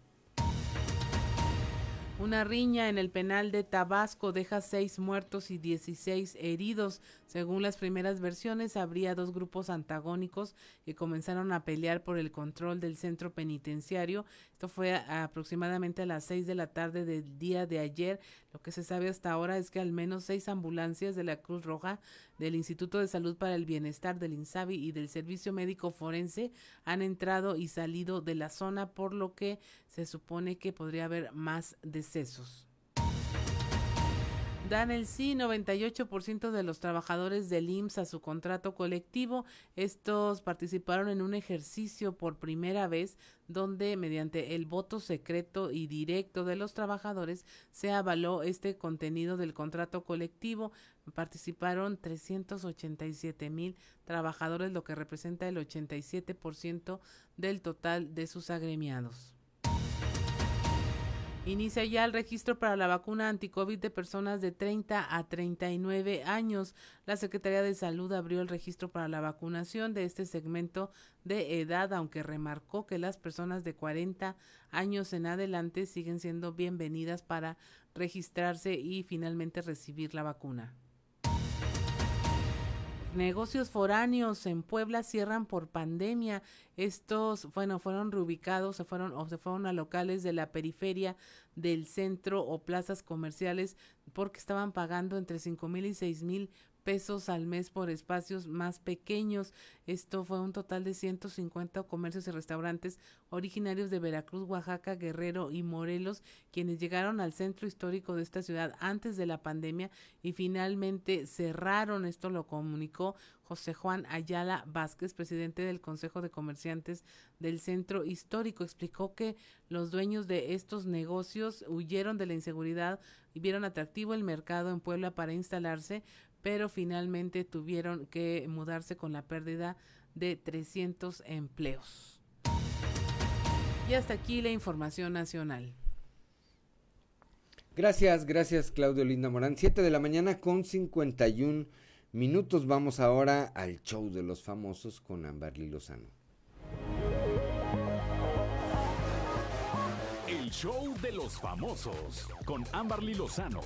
Una riña en el penal de Tabasco deja seis muertos y 16 heridos. Según las primeras versiones, habría dos grupos antagónicos que comenzaron a pelear por el control del centro penitenciario. Esto fue aproximadamente a las seis de la tarde del día de ayer. Lo que se sabe hasta ahora es que al menos seis ambulancias de la Cruz Roja, del Instituto de Salud para el Bienestar, del INSABI y del Servicio Médico Forense han entrado y salido de la zona, por lo que se supone que podría haber más decesos. Dan el sí 98% de los trabajadores del IMSS a su contrato colectivo. Estos participaron en un ejercicio por primera vez donde mediante el voto secreto y directo de los trabajadores se avaló este contenido del contrato colectivo. Participaron 387 mil trabajadores, lo que representa el 87% del total de sus agremiados. Inicia ya el registro para la vacuna anticovid de personas de 30 a 39 años. La Secretaría de Salud abrió el registro para la vacunación de este segmento de edad, aunque remarcó que las personas de 40 años en adelante siguen siendo bienvenidas para registrarse y finalmente recibir la vacuna. Negocios foráneos en Puebla cierran por pandemia. Estos, bueno, fueron reubicados, se fueron o se fueron a locales de la periferia del centro o plazas comerciales porque estaban pagando entre cinco mil y seis mil pesos al mes por espacios más pequeños. Esto fue un total de 150 comercios y restaurantes originarios de Veracruz, Oaxaca, Guerrero y Morelos, quienes llegaron al centro histórico de esta ciudad antes de la pandemia y finalmente cerraron. Esto lo comunicó José Juan Ayala Vázquez, presidente del Consejo de Comerciantes del Centro Histórico. Explicó que los dueños de estos negocios huyeron de la inseguridad y vieron atractivo el mercado en Puebla para instalarse, pero finalmente tuvieron que mudarse con la pérdida de 300 empleos. Y hasta aquí la información nacional. Gracias, gracias Claudio Linda Morán. 7 de la mañana con 51 minutos. Vamos ahora al show de los famosos con Amberly Lozano. El show de los famosos con Amberly Lozano.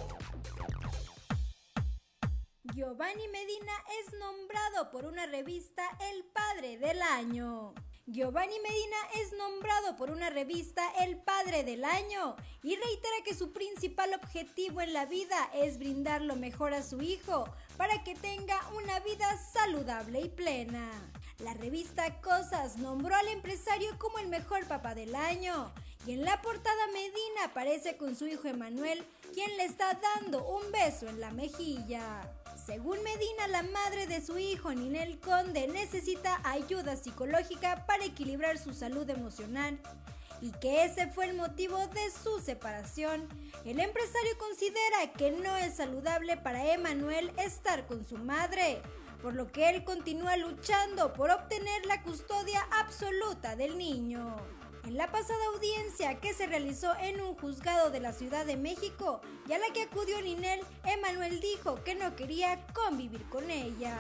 Giovanni Medina es nombrado por una revista el padre del año. Giovanni Medina es nombrado por una revista el padre del año y reitera que su principal objetivo en la vida es brindar lo mejor a su hijo para que tenga una vida saludable y plena. La revista Cosas nombró al empresario como el mejor papá del año y en la portada Medina aparece con su hijo Emanuel, quien le está dando un beso en la mejilla. Según Medina, la madre de su hijo, Ninel Conde, necesita ayuda psicológica para equilibrar su salud emocional y que ese fue el motivo de su separación. El empresario considera que no es saludable para Emanuel estar con su madre, por lo que él continúa luchando por obtener la custodia absoluta del niño. En la pasada audiencia que se realizó en un juzgado de la Ciudad de México y a la que acudió Ninel, Emanuel dijo que no quería convivir con ella.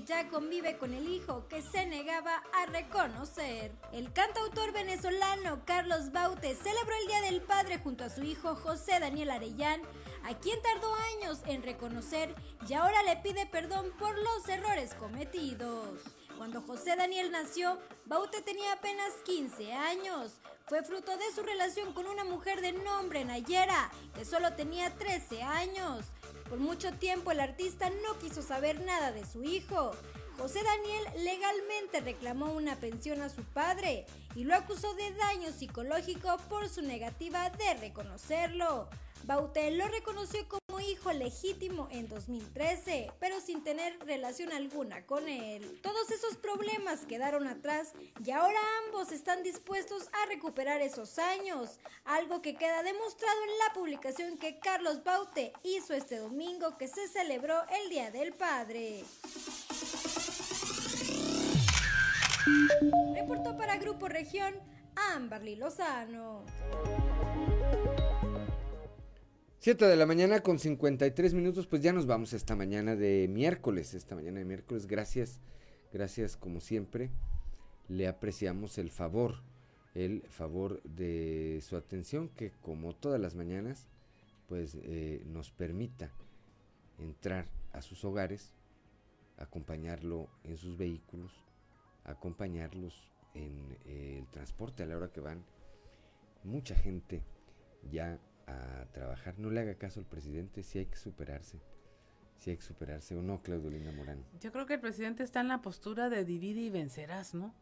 Ya convive con el hijo que se negaba a reconocer. El cantautor venezolano Carlos Baute celebró el Día del Padre junto a su hijo José Daniel Arellán a quien tardó años en reconocer y ahora le pide perdón por los errores cometidos. Cuando José Daniel nació, Baute tenía apenas 15 años. Fue fruto de su relación con una mujer de nombre Nayera, que solo tenía 13 años. Por mucho tiempo el artista no quiso saber nada de su hijo. José Daniel legalmente reclamó una pensión a su padre y lo acusó de daño psicológico por su negativa de reconocerlo. Bautel lo reconoció como hijo legítimo en 2013, pero sin tener relación alguna con él. Todos esos problemas quedaron atrás y ahora ambos están dispuestos a recuperar esos años, algo que queda demostrado en la publicación que Carlos Baute hizo este domingo que se celebró el Día del Padre. Reportó para Grupo Región Amberly Lozano. 7 de la mañana con 53 minutos, pues ya nos vamos esta mañana de miércoles, esta mañana de miércoles. Gracias, gracias como siempre. Le apreciamos el favor, el favor de su atención que como todas las mañanas, pues eh, nos permita entrar a sus hogares, acompañarlo en sus vehículos, acompañarlos en eh, el transporte a la hora que van. Mucha gente ya a trabajar. No le haga caso al presidente si hay que superarse. Si hay que superarse o no, Claudio Linda Morán. Yo creo que el presidente está en la postura de divide y vencerás, ¿no?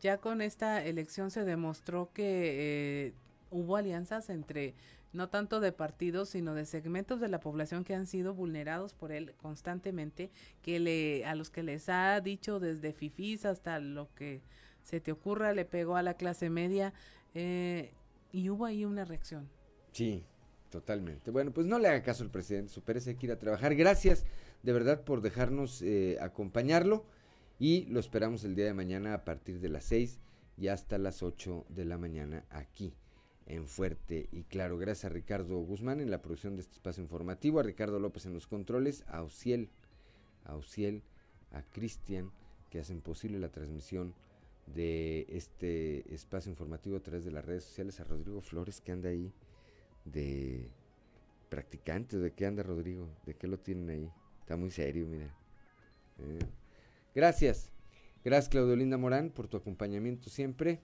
Ya con esta elección se demostró que eh, hubo alianzas entre no tanto de partidos, sino de segmentos de la población que han sido vulnerados por él constantemente, que le, a los que les ha dicho desde fifís hasta lo que se te ocurra, le pegó a la clase media, eh, y hubo ahí una reacción. Sí, totalmente. Bueno, pues no le haga caso al presidente, supérese que ir a trabajar. Gracias de verdad por dejarnos eh, acompañarlo y lo esperamos el día de mañana a partir de las 6 y hasta las 8 de la mañana aquí en Fuerte y Claro. Gracias a Ricardo Guzmán en la producción de este espacio informativo, a Ricardo López en los controles, a Ociel, a Ociel, a Cristian, que hacen posible la transmisión de este espacio informativo a través de las redes sociales, a Rodrigo Flores, que anda ahí de practicante. ¿De qué anda Rodrigo? ¿De qué lo tienen ahí? Está muy serio, mira. Eh, gracias. Gracias, Claudio Linda Morán, por tu acompañamiento siempre.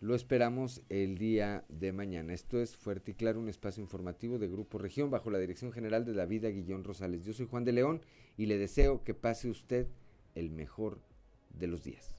Lo esperamos el día de mañana. Esto es Fuerte y Claro, un espacio informativo de Grupo Región bajo la dirección general de David Aguillón Rosales. Yo soy Juan de León y le deseo que pase usted el mejor de los días.